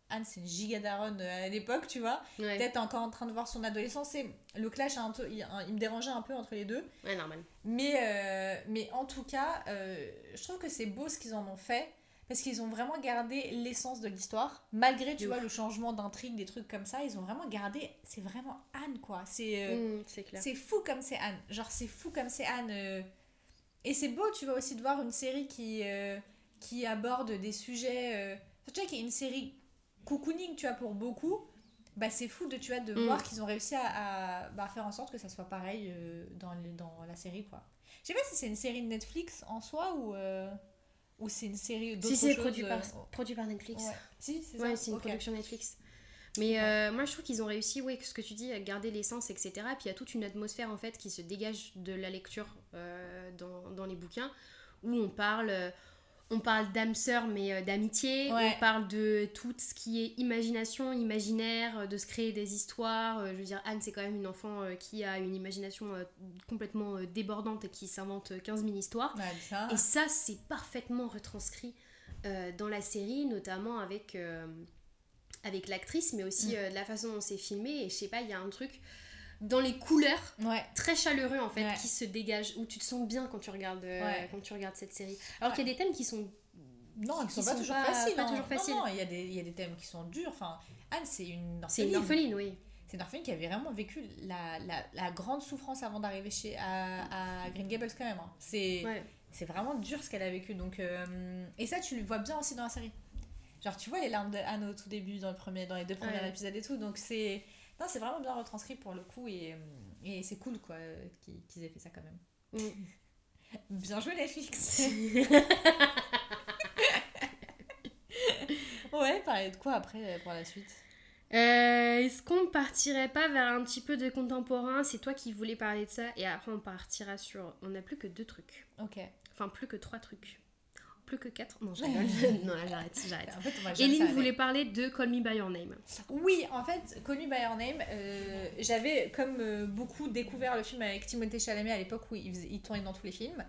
Anne c'est une giga daronne euh, à l'époque, tu vois. Ouais, Peut-être encore en train de voir son adolescence. et Le clash, a un peu, il, il me dérangeait un peu entre les deux. ouais normal. Mais, euh, mais en tout cas, euh, je trouve que c'est beau ce qu'ils en ont fait. Parce qu'ils ont vraiment gardé l'essence de l'histoire. Malgré, tu De vois, ouf. le changement d'intrigue, des trucs comme ça. Ils ont vraiment gardé... C'est vraiment Anne, quoi. C'est euh, Mm, c'est fou comme c'est Anne. Genre, c'est fou comme c'est Anne. Et c'est beau, tu vois, aussi de voir une série qui, qui aborde des sujets... Tu vois, qui est une série cocooning, tu vois, pour beaucoup. Bah, c'est fou de, tu vois, de Mm. voir qu'ils ont réussi à, à, bah, faire en sorte que ça soit pareil euh, dans, le- dans la série, quoi. Je sais pas si c'est une série de Netflix en soi ou, euh, ou c'est une série d'autres Si c'est choses, produit par, euh, produit par Netflix. ouais. Si, c'est Ouais, ça c'est une production Netflix. Mais euh, moi, je trouve qu'ils ont réussi, oui, ce que tu dis, à garder l'essence, etc. Puis il y a toute une atmosphère, en fait, qui se dégage de la lecture euh, dans, dans les bouquins, où on parle, on parle d'âme sœur, mais euh, d'amitié. Ouais. On parle de tout ce qui est imagination, imaginaire, euh, de se créer des histoires. Euh, je veux dire, Anne, c'est quand même une enfant qui a une imagination complètement débordante et qui s'invente 15 000 histoires. Ouais, ça. Et ça, c'est parfaitement retranscrit dans la série, notamment avec, avec l'actrice, mais aussi Mm. de la façon dont c'est filmé. Et je sais pas, il y a un truc dans les couleurs Ouais. très chaleureux en fait Ouais. qui se dégage, où tu te sens bien quand tu regardes, euh, Ouais. quand tu regardes cette série. Alors qu'il y a des thèmes qui sont. Non, ils sont Qui pas sont toujours pas- faciles. pas hein. toujours faciles. Non, non, il y, a des, il y a des thèmes qui sont durs. Enfin, Anne, c'est une C'est orpheline. une orpheline, oui. C'est une orpheline qui avait vraiment vécu la, la, la grande souffrance avant d'arriver chez à, à Green Gables quand même. hein. C'est c'est vraiment dur ce qu'elle a vécu. Donc, euh, et ça, tu le vois bien aussi dans la série. Genre, tu vois les larmes d'Anne au tout début, dans, le premier, dans les deux premiers épisodes et tout. Donc, c'est non, c'est vraiment bien retranscrit pour le coup. Et, euh, et c'est cool, quoi, qu'ils qu'ils aient fait ça quand même. Mm. Bien joué, Netflix Ouais, parler de quoi après euh, pour la suite? Euh, Est-ce qu'on partirait pas vers un petit peu de contemporain? C'est toi qui voulais parler de ça, et après on partira sur. On n'a plus que deux trucs. Ok. Enfin, plus que trois trucs. Plus que quatre Non, je rigole. non, là, j'arrête, j'arrête. En fait, Eline voulait parler de Call Me By Your Name. Oui, en fait, connu by Your Name, euh, j'avais comme euh, beaucoup découvert le film avec Timothée Chalamet à l'époque où il, faisait- il tournait dans tous les films.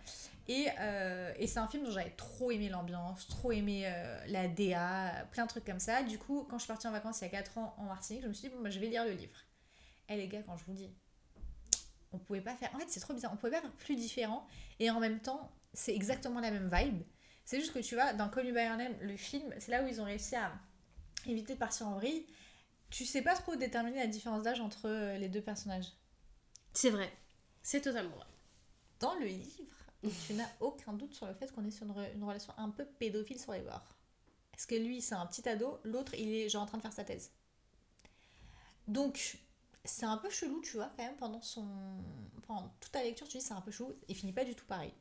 Et, euh, et c'est un film dont j'avais trop aimé l'ambiance, trop aimé euh, la DA, plein de trucs comme ça. Du coup, quand je suis partie en vacances il y a 4 ans en Martinique, je me suis dit, bon, bah, je vais lire le livre. Et les gars, quand je vous dis, on pouvait pas faire. En fait, c'est trop bizarre, on pouvait pas faire plus différent. Et en même temps, c'est exactement la même vibe. C'est juste que tu vois, dans Call Me By Your Name, le film, c'est là où ils ont réussi à éviter de partir en vrille. Tu sais pas trop déterminer la différence d'âge entre euh, les deux personnages. C'est vrai. C'est totalement vrai. Dans le livre, tu n'as aucun doute sur le fait qu'on est sur une, re- une relation un peu pédophile sur les bords. Est-ce que lui, c'est un petit ado, l'autre, il est genre en train de faire sa thèse. Donc, c'est un peu chelou, tu vois, quand même, pendant son. Pendant toute ta lecture, tu dis c'est un peu chelou. Il finit pas du tout pareil.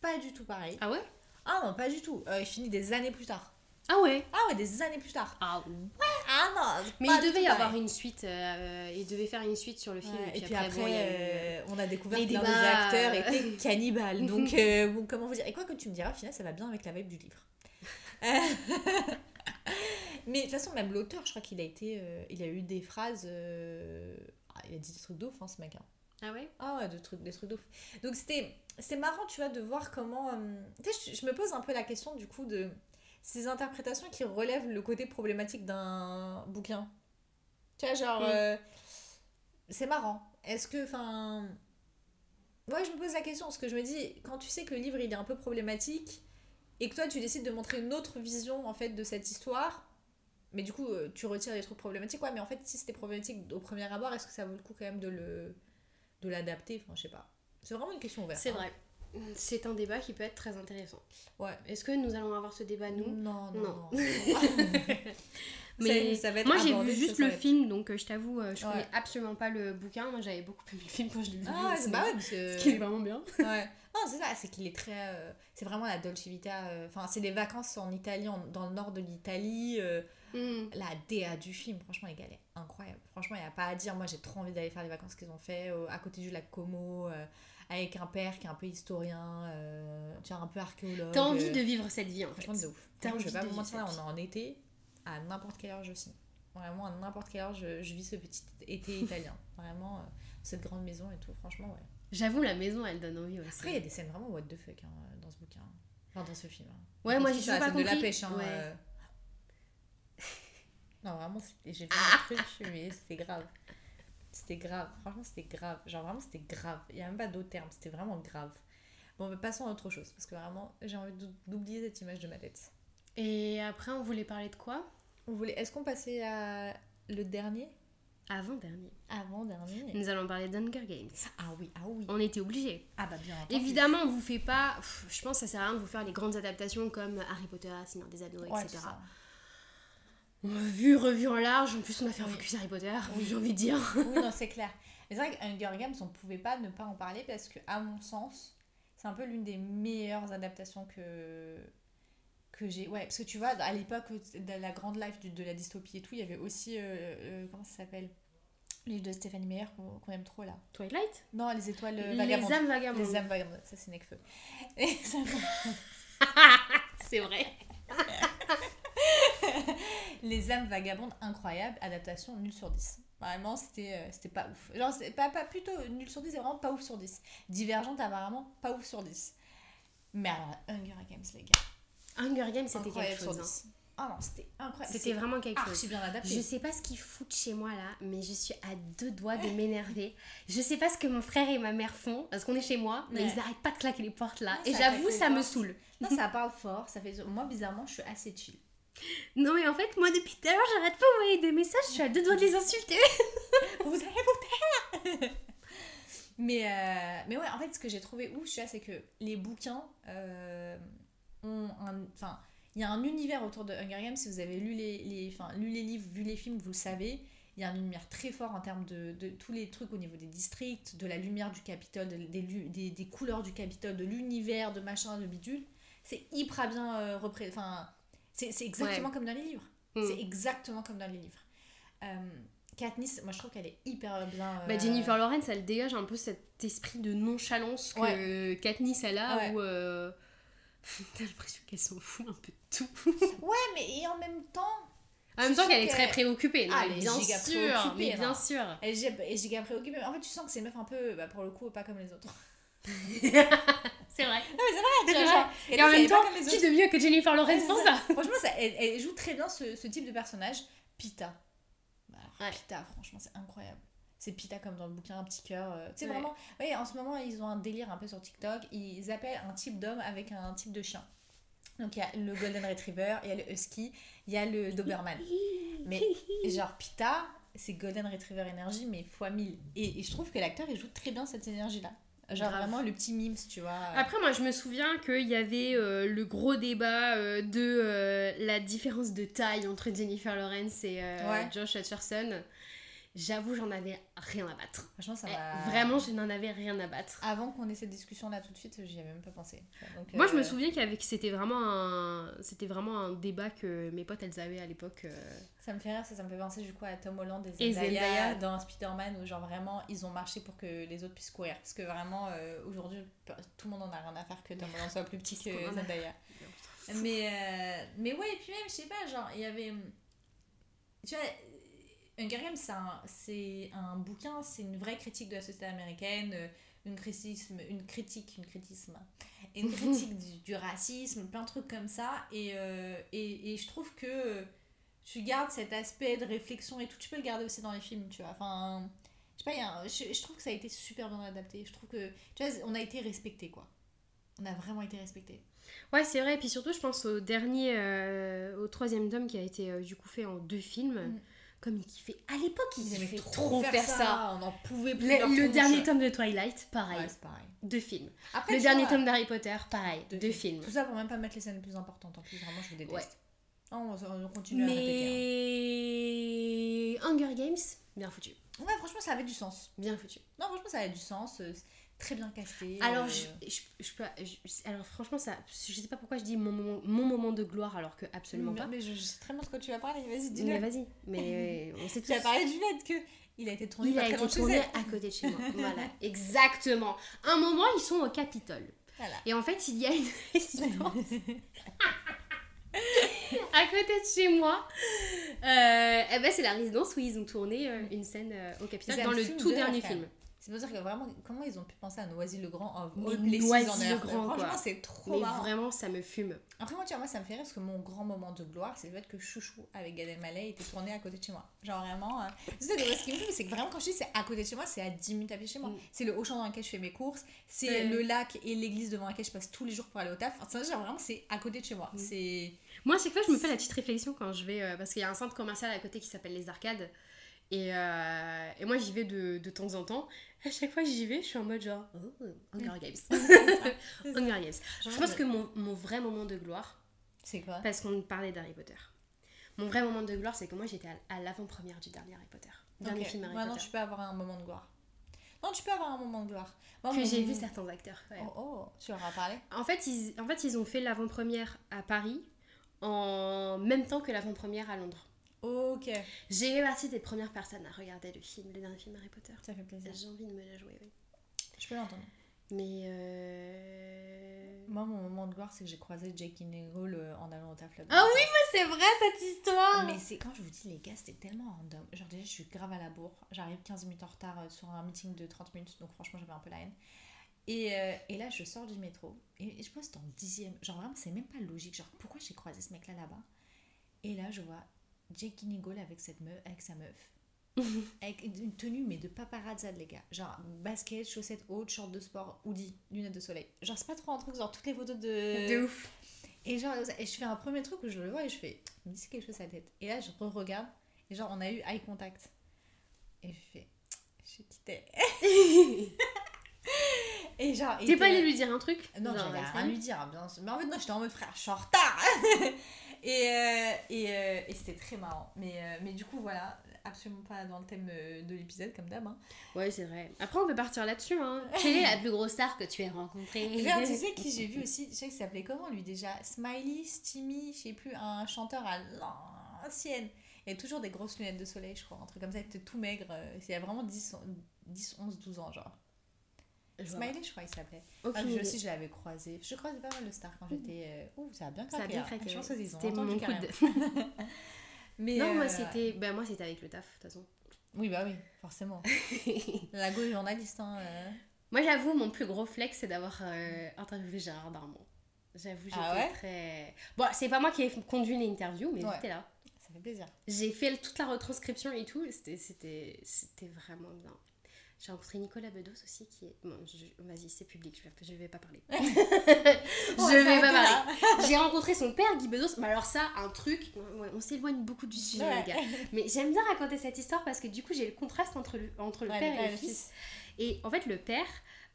Pas du tout pareil. Ah ouais? Ah non, pas du tout. Euh, il finit des années plus tard. Ah ouais Ah ouais, des années plus tard. Ah Ah non Mais il devait y avoir une suite. euh, il devait faire une suite sur le film. Ouais, et puis après, euh, on a découvert les que l'un des acteurs était cannibale. Donc, euh, bon, comment vous dire Et quoi que tu me diras, au final, ça va bien avec la vibe du livre. Mais de toute façon, même l'auteur, je crois qu'il a été, il a eu des phrases. ah, il a dit des trucs d'ouf, hein, ce mec. hein. Ah ouais? Ah ouais, des trucs, des trucs d'ouf. Donc c'était, c'était marrant, tu vois, de voir comment. euh, Tu sais, je, je me pose un peu la question du coup de ces interprétations qui relèvent le côté problématique d'un bouquin. Tu vois, genre. Mm. euh, c'est marrant. Est-ce que. Enfin. Ouais, je me pose la question parce que je me dis, quand tu sais que le livre il est un peu problématique et que toi tu décides de montrer une autre vision en fait de cette histoire, Mais du coup, euh, tu retires les trucs problématiques, ouais, mais en fait, si c'était problématique au premier abord, est-ce que ça vaut le coup quand même de le de l'adapter? Enfin, je sais pas. C'est vraiment une question ouverte. C'est hein. vrai. C'est un débat qui peut être très intéressant. Ouais. Est-ce que nous allons avoir ce débat, nous? Non, non, Non. non. Mais Ça- ça va être moi j'ai vu juste le être- film, donc euh, je t'avoue, euh, je Ouais. connais absolument pas le bouquin. Moi j'avais beaucoup aimé le film quand je l'ai vu. Ah, c'est parce que- Ce qui est vraiment bien. Ouais. Non, c'est ça, c'est qu'il est très. euh, c'est vraiment la Dolce Vita. euh, Enfin, c'est des vacances en Italie, en- dans le nord de l'Italie. euh, Mm. la DA du film, franchement, les gars, elle est incroyable. Franchement, il n'y a pas à dire. Moi, j'ai trop envie d'aller faire les vacances qu'ils ont fait à côté du lac Como, avec un père qui est un peu historien, euh, tu vois, un peu archéologue. T'as envie euh, de vivre cette vie en fait. Franchement, de ouf. T'as Franchement, je vais envie pas vous mentir, on est en été, à n'importe quelle heure je signe. Vraiment, à n'importe quelle heure, je, je vis ce petit été italien. Vraiment, euh, cette grande maison et tout, franchement, ouais. J'avoue, la maison elle donne envie aussi. Après, il y a des scènes vraiment what the fuck hein, dans ce bouquin. Enfin, dans ce film. hein. Ouais, moi j'ai toujours pas compris. de la pêche. Hein, Ouais. euh. Non, vraiment, j'ai Ah. un truc, mais c'était grave. C'était grave. Franchement, c'était grave. Genre, vraiment, c'était grave. Il n'y a même pas d'autre terme. C'était vraiment grave. Bon, mais passons à autre chose. Parce que vraiment, j'ai envie d'ou- d'oublier cette image de ma tête. Et après, on voulait parler de quoi? On voulait... Est-ce qu'on passait à le dernier? Avant-dernier. Avant-dernier Nous allons parler d'Hunger Games. Ah oui, ah oui. On était obligés. Ah bah bien entendu. Évidemment, on vous fait pas. pff, Je pense que ça sert à rien de vous faire les grandes adaptations comme Harry Potter, Seigneur des Anneaux, Ouais, etc. c'est ça. On a vu, revu en large. En plus, on a fait un focus Harry Potter. J'ai envie de dire. oui, non, c'est clair. Mais c'est vrai qu'Hunger Games, on pouvait pas ne pas en parler parce que, à mon sens, c'est un peu l'une des meilleures adaptations que que j'ai. Ouais, parce que tu vois, à l'époque de la grande life de la dystopie et tout, il y avait aussi. euh, euh, comment ça s'appelle? Le livre de Stéphanie Meyer qu'on aime trop là. Twilight? Non, les étoiles euh, Les vagabondes. âmes vagabondes. Les âmes vagabondes, ça c'est Necfeu. Ça- C'est vrai. Les âmes vagabondes, incroyable, adaptation nul sur 10. Vraiment, c'était euh, pas ouf. Genre, c'est pas, pas plutôt nul sur 10, c'est vraiment pas ouf sur 10. Divergente, apparemment, pas ouf sur 10. Mais alors, Hunger Games, les gars, Hunger Games, c'était quelque sur chose. hein. 10. Ah non, c'était incroyable. C'était vraiment quelque chose. archi bien adapté. Je sais pas ce qu'ils foutent chez moi là, mais je suis à deux doigts de m'énerver. Je sais pas ce que mon frère et ma mère font, parce qu'on est chez moi, mais Ouais. ils arrêtent pas de claquer les portes là. Non, et j'avoue, ça me saoule. Non, ça parle fort, ça fait... Moi, bizarrement, je suis assez chill. Non, mais en fait, moi depuis tout à l'heure, j'arrête pas d'envoyer des messages, je suis à deux doigts de les insulter. Vous allez vous taire mais, euh, mais ouais, en fait, ce que j'ai trouvé ouf, c'est que les bouquins euh, ont un... Enfin, il y a un univers autour de Hunger Games. Si vous avez lu les, les, enfin, lu les livres, vu les films, vous le savez. Il y a un univers très fort en termes de, de tous les trucs au niveau des districts, de la lumière du Capitole, de- des, des, couleurs du Capitole, de l'univers, de machin, de bidule. C'est hyper bien euh, repré- Enfin, c'est c'est exactement Ouais. comme dans les livres. Mm. C'est exactement comme dans les livres. Euh, Katniss, moi je trouve qu'elle est hyper bien. euh, Bah, Jennifer Lawrence, elle dégage un peu cet esprit de nonchalance que Katniss elle a, Ouais. où euh, t'as l'impression qu'elle s'en fout un peu de tout. Ouais, mais et en même temps, En même temps qu'elle est très préoccupée, Ah, elle est bien giga sûr, préoccupée, mais bien sûr. elle est giga- préoccupée. En fait, tu sens que c'est une meuf un peu, bah, pour le coup, pas comme les autres. C'est vrai. Non, mais c'est vrai, Et en même temps, qui de mieux que Jennifer Lawrence pour ça Franchement, ça, elle, elle joue très bien ce, ce type de personnage. Pita. Bah, alors, Ouais. Pita, franchement, c'est incroyable. C'est Pita comme dans le bouquin, un petit cœur. euh, Tu sais, Ouais. vraiment. Ouais, en ce moment, ils ont un délire un peu sur TikTok. Ils appellent un type d'homme avec un type de chien. Donc, il y a le Golden Retriever, il y a le Husky, il y a le Doberman. Mais genre, Pita, c'est Golden Retriever Energy, mais fois 1000. Et, et je trouve que l'acteur, il joue très bien cette énergie-là. Genre, vraiment, le petit mimes, tu vois. Après, moi, je me souviens qu'il y avait euh, le gros débat euh, de euh, la différence de taille entre Jennifer Lawrence et Ouais. Josh Hutcherson. J'avoue, j'en avais rien à battre. Franchement, ça Eh, m'a. Vraiment, je n'en avais rien à battre. Avant qu'on ait cette discussion-là tout de suite, j'y avais même pas pensé. Donc, Moi, je me euh, souviens qu'avec c'était vraiment un c'était vraiment un débat que mes potes elles avaient à l'époque. euh. Ça me fait rire, ça, ça me fait penser du coup à Tom Holland et Et Zendaya, Zendaya. dans Spider-Man où genre vraiment ils ont marché pour que les autres puissent courir. Parce que vraiment euh, aujourd'hui tout le monde en a rien à faire que Tom Holland soit plus petit que Zendaya. Mais, euh, mais ouais, et puis même, je sais pas, genre il y avait. Tu vois, Hunger Games c'est un, c'est un bouquin, c'est une vraie critique de la société américaine, euh, une, criticisme, une critique, une critisme, une critique du, du racisme, plein de trucs comme ça. Et, euh, et, et je trouve que tu gardes cet aspect de réflexion et tout, tu peux le garder aussi dans les films, tu vois. Enfin, je sais pas, y a un- je, je trouve que ça a été super bien adapté. Je trouve que, tu vois, on a été respecté, quoi. On a vraiment été respectés. Ouais, c'est vrai. Et puis surtout, je pense au dernier, euh, au troisième tome qui a été euh, du coup fait en deux films. Mm. Comme il kiffait. À l'époque, il aimaient kiffait trop faire ça. On en pouvait plus. Le, dernier tome de Twilight, pareil. Ouais, pareil. Deux films. Après, le dernier vois, tome d'Harry Potter, pareil. deux Deux, films. Tout ça pour même pas mettre les scènes les plus importantes. En plus, vraiment, je vous déteste. Ouais. Non, on, on continue à répéter. Mais Hunger Games, bien foutu. hein. Ouais, franchement, ça avait du sens. Bien foutu. Non, franchement, ça avait du sens. Euh, Très bien casté. Alors, euh, je, je, je peux, je- alors franchement, ça, je sais pas pourquoi je dis mon moment, mon moment de gloire alors que absolument mais, pas. mais je, sais très bien de quoi tu vas parler. Vas-y, Mais dis-le. vas-y, mais on sait Tu as tous. parlé du fait que il a été tourné Il a été tourné à côté de chez moi. Voilà, exactement. Un moment, ils sont au Capitole. Voilà. Et en fait, il y a une résidence à côté de chez moi. Euh, eh ben, c'est la résidence où ils ont tourné euh, une scène euh, au Capitole C'est dans le tout de dernier film. C'est pour dire que vraiment, comment ils ont pu penser à Noisy-le-Grand en Noisy-le-Grand. Franchement, c'est trop Mais marrant. vraiment, ça me fume. Après, moi, tu vois, moi, ça me fait rire parce que mon grand moment de gloire, c'est le fait que Chouchou avec Gad Elmaleh était tourné à côté de chez moi. Genre vraiment. euh, tu sais, ce qui me fait, c'est que vraiment, quand je dis c'est à côté de chez moi, c'est à 10 minutes à pied de chez moi. Mm. C'est le Auchan dans lequel je fais mes courses, c'est le lac et l'église devant laquelle je passe tous les jours pour aller au taf. Enfin, genre vraiment, c'est à côté de chez moi. Mm. C'est. Moi, à chaque fois, je me fais la petite réflexion quand je vais. euh, parce qu'il y a un centre commercial à côté qui s'appelle Les Arcades. Et, euh, et moi, j'y vais de, de temps en temps. À chaque fois que j'y vais, je suis en mode genre. Oh, Hunger Games. Hunger Games. Je pense que mon, mon vrai moment de gloire, C'est quoi? parce qu'on parlait d'Harry Potter, mon vrai moment de gloire, c'est que moi, j'étais à, l'avant-première du dernier Harry Potter. Dernier Ok. film Harry Maintenant, Potter. tu peux avoir un moment de gloire. Non, tu peux avoir un moment de gloire. Moi, Que j'ai vu certains acteurs. même. Oh, oh, tu leur as parlé? En, fait, ils, en fait, ils ont fait l'avant-première à Paris en même temps que l'avant-première à Londres. Ok. J'ai fait partie des premières personnes à regarder le film, le dernier film Harry Potter. Ça fait plaisir. J'ai envie de me la jouer, oui. Je peux l'entendre. Mais euh... Moi, mon moment de gloire, c'est que j'ai croisé Jake Gyllenhaal en allant au taf là-bas. Ah oui, mais c'est vrai cette histoire Mais c'est quand je vous dis, les gars, c'était tellement random. Genre, déjà, je suis grave à la bourre. J'arrive 15 minutes en retard euh, sur un meeting de 30 minutes, donc franchement, j'avais un peu la haine. Et, euh, et là, je sors du métro, et je pense dans le dixième. Genre, vraiment, c'est même pas logique. Genre, pourquoi j'ai croisé ce mec-là là-bas? Et là, je vois Jake Gyllenhaal avec, cette meuf, avec sa meuf. avec une tenue, mais de paparazzade, les gars. Genre, basket, chaussettes hautes, short de sport, hoodie, lunettes de soleil. Genre, c'est pas trop un truc, genre, toutes les photos de. De ouf Et genre, et je fais un premier truc où je le vois et je fais, il me dit quelque chose à la tête. Et là, je re-regarde et genre, on a eu eye contact. Et je fais, je quittais. et genre, T'es pas allé lui dire un truc Non, j'avais rien à lui dire, bien sûr. Mais en fait, non, j'étais en mode frère, je suis en retard. et euh, et, euh, et c'était très marrant. Mais, euh, mais du coup, voilà, absolument pas dans le thème de l'épisode, comme d'hab. Hein. Ouais, c'est vrai. Après, on peut partir là-dessus. Hein. Quelle est la plus grosse star que tu aies rencontrée? Regarde, tu sais qui j'ai vu aussi, je sais que ça s'appelait comment lui déjà? Smiley, Steamy, je sais plus, un chanteur à l'ancienne. Il y a toujours des grosses lunettes de soleil, je crois, un truc comme ça, il était tout maigre. Il y a vraiment 10, 10 11, 12 ans, genre. Je. Smiley, je crois qu'il s'appelait. Aucune Ah, aussi, je l'avais croisé. Je croisais pas mal de stars quand j'étais. euh, Ouh, ça a bien Ça a craqué. bien hein. craqué. Je pense qu'ils C'était mon coup de... Mais, Non, euh, moi c'était moi c'était avec le taf de toute façon. Oui, bah oui, forcément. La go journaliste, hein. euh. moi j'avoue mon plus gros flex c'est d'avoir euh, interviewé Gérard Darmon. J'avoue j'étais Ah ouais? très Bon, c'est pas moi qui ai conduit l'interview mais Ouais. j'étais là. Ça fait plaisir. J'ai fait le- toute la retranscription et tout, c'était vraiment bien. J'ai rencontré Nicolas Bedos aussi qui est bon, je- vas-y, c'est public, je vais, je vais pas parler. Je vais pas parler. J'ai rencontré son père Guy Bedos, mais alors ça un truc, on s'éloigne beaucoup du sujet Ouais. les gars. Mais j'aime bien raconter cette histoire parce que du coup, j'ai le contraste entre le, entre le Ouais, père et le fils. Et en fait, le père,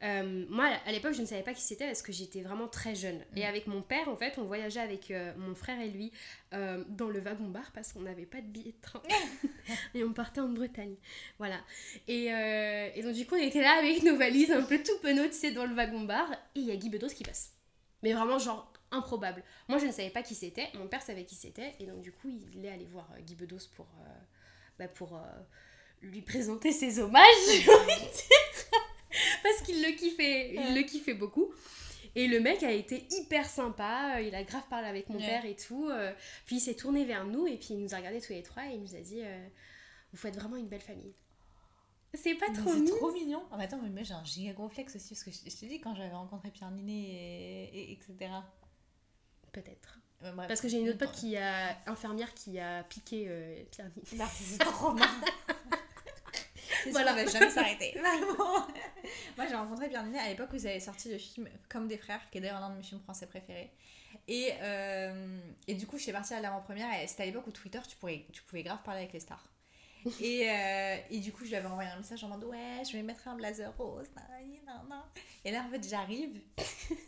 euh, moi à l'époque, je ne savais pas qui c'était parce que j'étais vraiment très jeune. Et Mm. avec mon père, en fait, on voyageait avec euh, mon frère et lui euh, dans le wagon-bar parce qu'on n'avait pas de billet de train. et on partait en Bretagne. Voilà. Et, et donc, du coup, on était là avec nos valises un peu tout penaud, tu sais, dans le wagon-bar. Et il y a Guy Bedos qui passe. Mais vraiment, genre, improbable. Moi, je ne savais pas qui c'était. Mon père savait qui c'était. Et donc, du coup, il est allé voir Guy Bedos pour, bah, pour lui présenter ses hommages, j'ai envie de dire. Parce qu'il le kiffait, il le kiffait beaucoup. Et le mec a été hyper sympa, il a grave parlé avec mon Ouais. père et tout. euh, Puis il s'est tourné vers nous et puis il nous a regardés tous les trois et il nous a dit euh, Vous faites vraiment une belle famille. C'est pas trop C'est mignon trop mignon. Ah, mais attends, mais moi j'ai un giga gros flex aussi parce que je, je t'ai dit quand j'avais rencontré Pierre Ninet et, et- etc. Peut-être. Euh, bref. Parce que j'ai une autre pote qui a infirmière qui a piqué euh, Pierre Ninet. C'est trop marrant. Voilà. voilà. va jamais s'arrêter. Vraiment. Moi, j'ai rencontré Pierre Ninet à l'époque où ils avaient sorti le film Comme des frères, qui est d'ailleurs l'un de mes films français préférés. Et, euh, et du coup, je suis partie à l'avant-première et c'était à l'époque où Twitter, tu, pourrais, tu pouvais grave parler avec les stars. Et, euh, et du coup, je lui avais envoyé un message en mode Ouais, je vais mettre un blazer rose. nanani, nanana. Et là, en fait, j'arrive.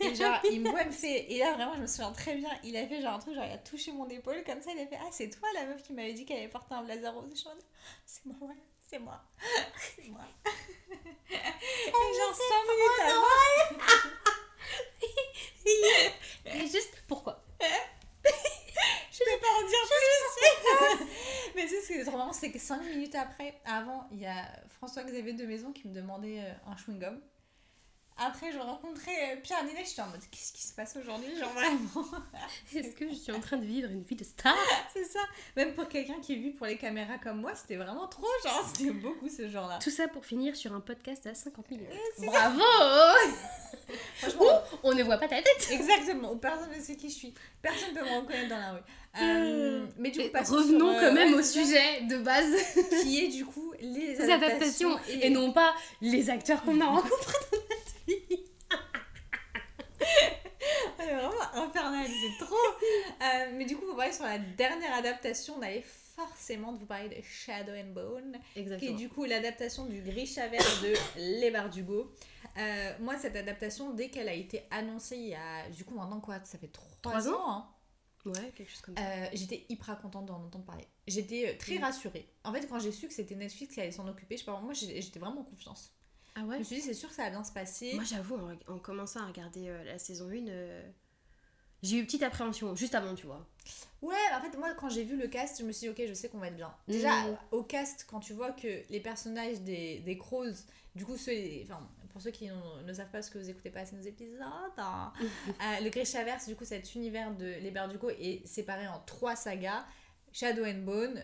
Et genre, il me voit, il me fait. Et là, vraiment, je me souviens très bien. Il a fait genre un truc, genre, il a touché mon épaule comme ça. Il a fait Ah, c'est toi la meuf qui m'avait dit qu'elle allait porter un blazer rose. Et je suis en mode, C'est moi, ouais, c'est moi. C'est moi. Et genre, 5 minutes avant. Et juste pourquoi? Je peux pas en dire plus. Mais tu sais, ce qui est trop marrant, c'est que 5 minutes après, avant, il y a François-Xavier de Maison qui me demandait euh, un chewing-gum. Après, je rencontrais euh, Pierre Ninet, j'étais en mode qu'est-ce qui se passe aujourd'hui Genre vraiment, Est-ce que je suis en train de vivre une vie de star? C'est ça. Même pour quelqu'un qui est vu pour les caméras comme moi, c'était vraiment trop genre, c'était beaucoup ce genre-là. Tout ça pour finir sur un podcast à 50 minutes. c'est Bravo Franchement, On ne voit pas ta tête exactement, personne ne sait qui je suis. Personne ne peut me reconnaître dans la rue. Euh, mais du coup, Revenons sur, euh, quand même ouais, au sujet de base Qui est du coup les des adaptations et non pas les acteurs qu'on a rencontrés dans notre vie. C'est vraiment infernal, c'est trop. Euh, mais du coup, pour parler sur la dernière adaptation, on allait forcément de vous parler de Shadow and Bone, qui est Exactement. du coup l'adaptation du Grisha vert de Les Bardugo. Euh, moi, cette adaptation, dès qu'elle a été annoncée il y a, du coup, maintenant quoi, ça fait 3, Trois ans, ans hein, Ouais, quelque chose comme ça. euh, j'étais hyper contente d'en entendre parler. J'étais euh, très Mm. rassurée. En fait, quand j'ai su que c'était Netflix qui allait s'en occuper, je sais pas, moi j'étais vraiment en confiance. Ah Je ouais me suis dit, c'est sûr que ça va bien se passer. Moi j'avoue, en, en commençant à regarder euh, la saison 1, euh, j'ai eu une petite appréhension juste avant, tu vois. Ouais, en fait, moi, quand j'ai vu le cast, je me suis dit, ok, je sais qu'on va être bien. Déjà, Mhm. au cast, quand tu vois que les personnages des, des Crows, du coup, ceux, enfin, pour ceux qui ne savent pas ce que vous écoutez pas assez nos épisodes, hein, euh, le Grishaverse, du coup, cet univers de Les Berdugo est séparé en trois sagas Shadow and Bone,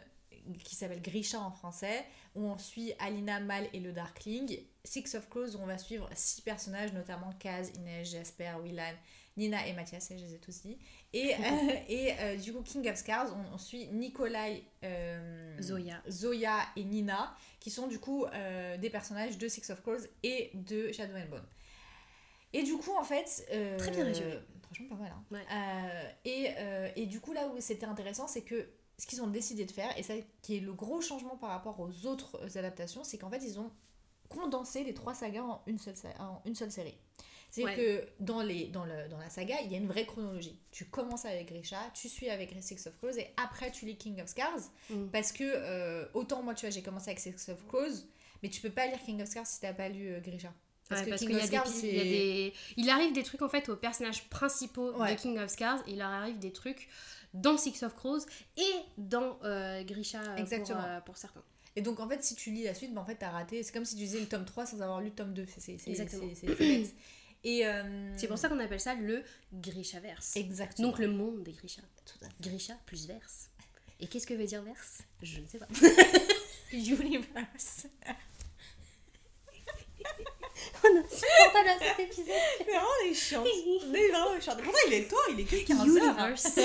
qui s'appelle Grisha en français, où on suit Alina, Mal et le Darkling. Six of Crows, où on va suivre six personnages, notamment Kaz, Inès, Jasper, Willan, Nina et Mathias, et je les ai tous dit. Et, euh, et euh, du coup, King of Scars, on, on suit Nikolai, euh, Zoya. Zoya et Nina, qui sont du coup des personnages de Six of Crows et de Shadow and Bone. Et du coup, en fait. Très bien résumé. Franchement, pas mal. hein. Ouais. Et, et du coup, là où c'était intéressant, c'est que ce qu'ils ont décidé de faire, et ça qui est le gros changement par rapport aux autres adaptations, c'est qu'en fait, ils ont condensé les trois sagas en une seule, sa- en une seule série. C'est-à-dire que dans, les, dans, le, dans la saga, il y a une vraie chronologie. Tu commences avec Grisha, tu suis avec Six of Crows, et après tu lis King of Scars. Mm. Parce que, euh, autant moi, tu vois, j'ai commencé avec Six of Crows, mais tu peux pas lire King of Scars si t'as pas lu euh, Grisha. Parce, que parce King of des Scars, il y a c'est- des... Il arrive des trucs en fait aux personnages principaux Ouais. de King of Scars, il leur arrive des trucs dans Six of Crows et dans euh, Grisha Exactement. Pour, pour certains. Et donc, en fait, si tu lis la suite, ben, en fait, t'as raté. C'est comme si tu lisais le tome 3 sans avoir lu le tome 2. C'est- C'est c'est- Exactement. c'est- c'est bête. Et. euh, C'est pour ça qu'on appelle ça le Grishaverse. Exactement. Donc le monde des Grisha. Tout à fait. Grisha plus verse. Et qu'est-ce que veut dire verse? Je ne sais pas. Universe. On a supportable à cet épisode. C'est vraiment les chiants. On est vraiment les chiants. Pourtant, il est tôt, il est que 15 heures. hein. Universe.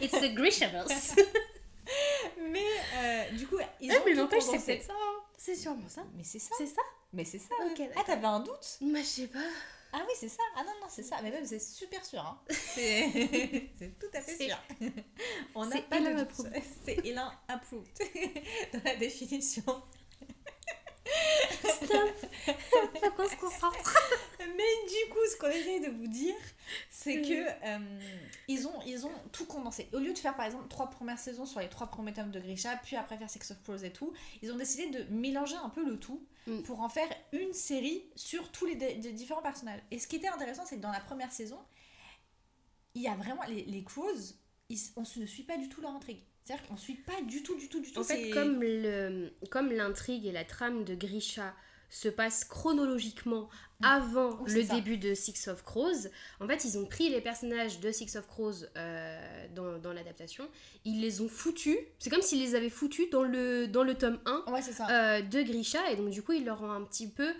It's the Grishaverse. Mais euh, du coup, ils Eh, ont mais tout n'empêche, c'est peut-être ça. hein. C'est sûrement ça. Mais c'est ça. C'est ça Mais c'est ça. Ok, Ah, t'avais un doute? Moi, je sais pas. Ah oui, c'est ça. Ah non, non, c'est ça. Mais même, c'est super sûr. Hein. C'est c'est tout à fait sûr. On n'a pas de Elin doute. C'est Elin approved dans la définition. Stop. Faut qu'on se concentre. Mais du coup, ce qu'on essaye de vous dire, c'est que euh, ils, ont, ils ont tout condensé. Au lieu de faire par exemple trois premières saisons sur les trois premiers tomes de Grisha, puis après faire Sex of Crows et tout, ils ont décidé de mélanger un peu le tout Mm. pour en faire une série sur tous les, les différents personnages. Et ce qui était intéressant, c'est que dans la première saison, il y a vraiment les, les Crows, ils- on ne suit pas du tout leur intrigue. C'est-à-dire qu'on suit pas du tout, du tout, du tout. En fait, comme le comme l'intrigue et la trame de Grisha se passent chronologiquement avant Oui, c'est le ça. début de Six of Crows, en fait, ils ont pris les personnages de Six of Crows euh, dans, dans l'adaptation, ils les ont foutus, c'est comme s'ils les avaient foutus dans le, dans le tome 1 Ouais, c'est ça. euh, de Grisha, et donc du coup, ils leur ont un petit peu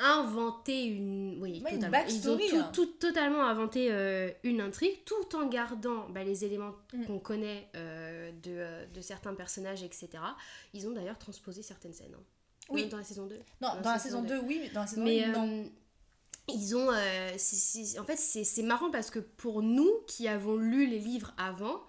inventé une... Oui, Ouais, une. Ils ont tout, hein. tout- totalement inventé euh, une intrigue, tout en gardant bah, les éléments Mm. qu'on connaît de, de certains personnages, etc. Ils ont d'ailleurs transposé certaines scènes. hein. Oui. Non, Dans la saison 2. Non, dans, la saison 2, oui, mais dans la saison Mais 1, non. euh, ils ont. euh, en fait, c'est marrant parce que pour nous qui avons lu les livres avant,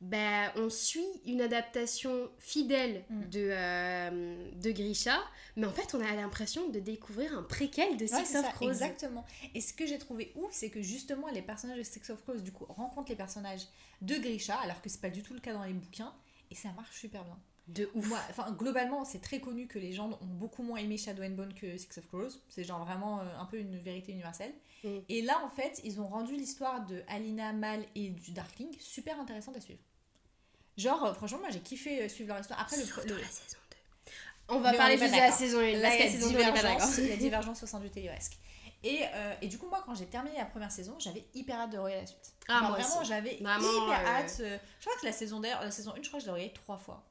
ben, on suit une adaptation fidèle Mm. de, euh, de Grisha, mais en fait, on a l'impression de découvrir un préquel de Six of Crows. exactement. Et ce que j'ai trouvé ouf, c'est que justement les personnages de Six of Crows du coup rencontrent les personnages de Grisha, alors que c'est pas du tout le cas dans les bouquins, et ça marche super bien. De ouf. Moi, enfin globalement, c'est très connu que les gens ont beaucoup moins aimé Shadow and Bone que Six of Crows. C'est genre vraiment euh, un peu une vérité universelle. Mm. Et là, en fait, ils ont rendu l'histoire de Alina, Mal et du Darkling super intéressante à suivre. Genre, euh, franchement, moi j'ai kiffé euh, suivre leur histoire. Après, le, Sauf le- dans la saison 2. On va Mais parler juste de la saison 1. Là, il y a la saison 2, on est pas divergence, d'accord. il y a divergence au sein du téléresque. Et, euh, et du coup, moi, quand j'ai terminé la première saison, j'avais hyper hâte de regarder la suite. Ah, Genre, moi vraiment, j'avais hyper euh, hâte. euh, Je crois que la saison d'ailleurs, la saison 1, je crois que je l'ai regardée trois fois.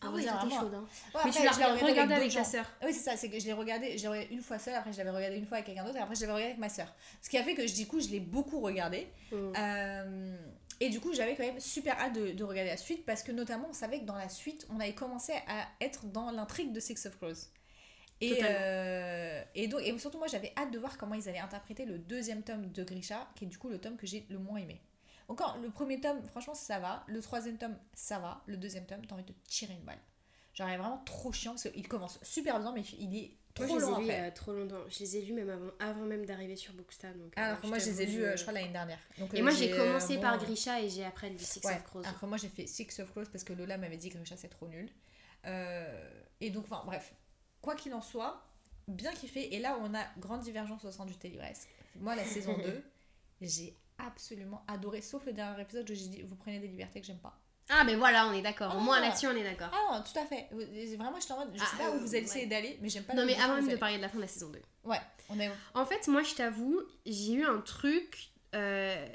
Ah ouais, dire c'était vraiment- chaud. Hein. Ouais, Mais après, tu l'as je l'ai regardé regardé avec ta sœur. Ah Oui, c'est ça, c'est que je l'ai regardé, je l'ai regardé une fois seule, après je l'avais regardé une fois avec quelqu'un d'autre, et après je l'avais regardé avec ma soeur. Ce qui a fait que du coup, je l'ai beaucoup regardé. Mm. Euh, et du coup, j'avais quand même super hâte de, de regarder la suite parce que notamment, on savait que dans la suite, on avait commencé à être dans l'intrigue de Six of Crows. Et, euh, et, donc, et surtout, moi, j'avais hâte de voir comment ils allaient interpréter le deuxième tome de Grisha, qui est du coup le tome que j'ai le moins aimé. Encore, le premier tome, franchement, ça va. Le troisième tome, ça va. Le deuxième tome, t'as envie de tirer une balle. Genre, il est vraiment trop chiant parce qu'il commence super bien, mais il est trop Moi, je les long ai lus après. euh, trop longtemps. Je les ai lus même avant, avant même d'arriver sur Bookstar. Donc, euh, Alors que moi, je les ai lus, euh, je crois, l'année dernière. Donc, Et euh, moi, j'ai commencé bon, par Grisha et j'ai après lu Six Ouais, of Crows. alors moi j'ai fait Six of Crows parce que Lola m'avait dit que Grisha c'est trop nul. Et donc, enfin bref, quoi qu'il en soit, bien kiffé. Et là, on a grande divergence au sein du Téléresque. Moi, la saison 2, j'ai absolument adoré, sauf le dernier épisode où j'ai dit vous prenez des libertés que j'aime pas. Ah, mais voilà, on est d'accord. Au Ah. moins là-dessus, on est d'accord. Ah non, tout à fait. Vraiment, j'étais en mode, je sais Ah, pas où euh, vous allez essayer ouais. d'aller, mais j'aime pas non, mais avant même de parler de la fin de la saison 2. Ouais, on est. En fait, moi, je t'avoue, j'ai eu un truc. euh,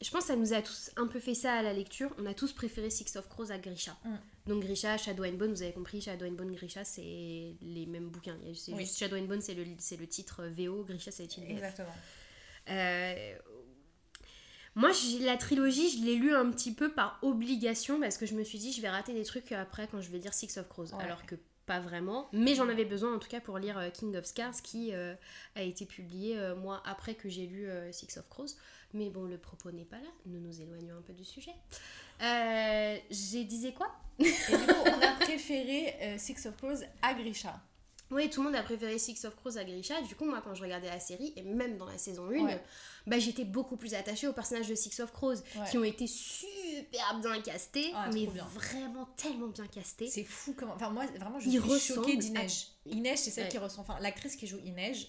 je pense que ça nous a tous un peu fait ça à la lecture. On a tous préféré Six of Crows à Grisha. Mm. Donc Grisha, Shadow and Bone, vous avez compris, Shadow and Bone, Grisha, c'est les mêmes bouquins. Oui. juste Shadow and Bone, c'est le, le titre VO, Grisha, c'est le titre VF. Exactement. Euh, moi, la trilogie, je l'ai lu un petit peu par obligation parce que je me suis dit, je vais rater des trucs après quand je vais lire Six of Crows. Ouais. Alors que pas vraiment. Mais j'en avais besoin en tout cas pour lire euh, King of Scars qui euh, a été publié euh, moi après que j'ai lu euh, Six of Crows. Mais bon, le propos n'est pas là. Nous nous éloignons un peu du sujet. Euh, j'ai disais quoi? Et du coup, on a préféré euh, Six of Crows à Grisha. Oui, tout le monde a préféré Six of Crows à Grisha. Du coup, moi, quand je regardais la série, et même dans la saison 1, Ouais. bah, j'étais beaucoup plus attachée aux personnages de Six of Crows Ouais. qui ont été super bien castés, Ah, mais bien. vraiment tellement bien castés. C'est fou comment. Enfin, moi, vraiment, je suis choquée à- d'Inej. Inej, c'est celle Ouais. qui ressemble. Enfin, l'actrice qui joue Inej,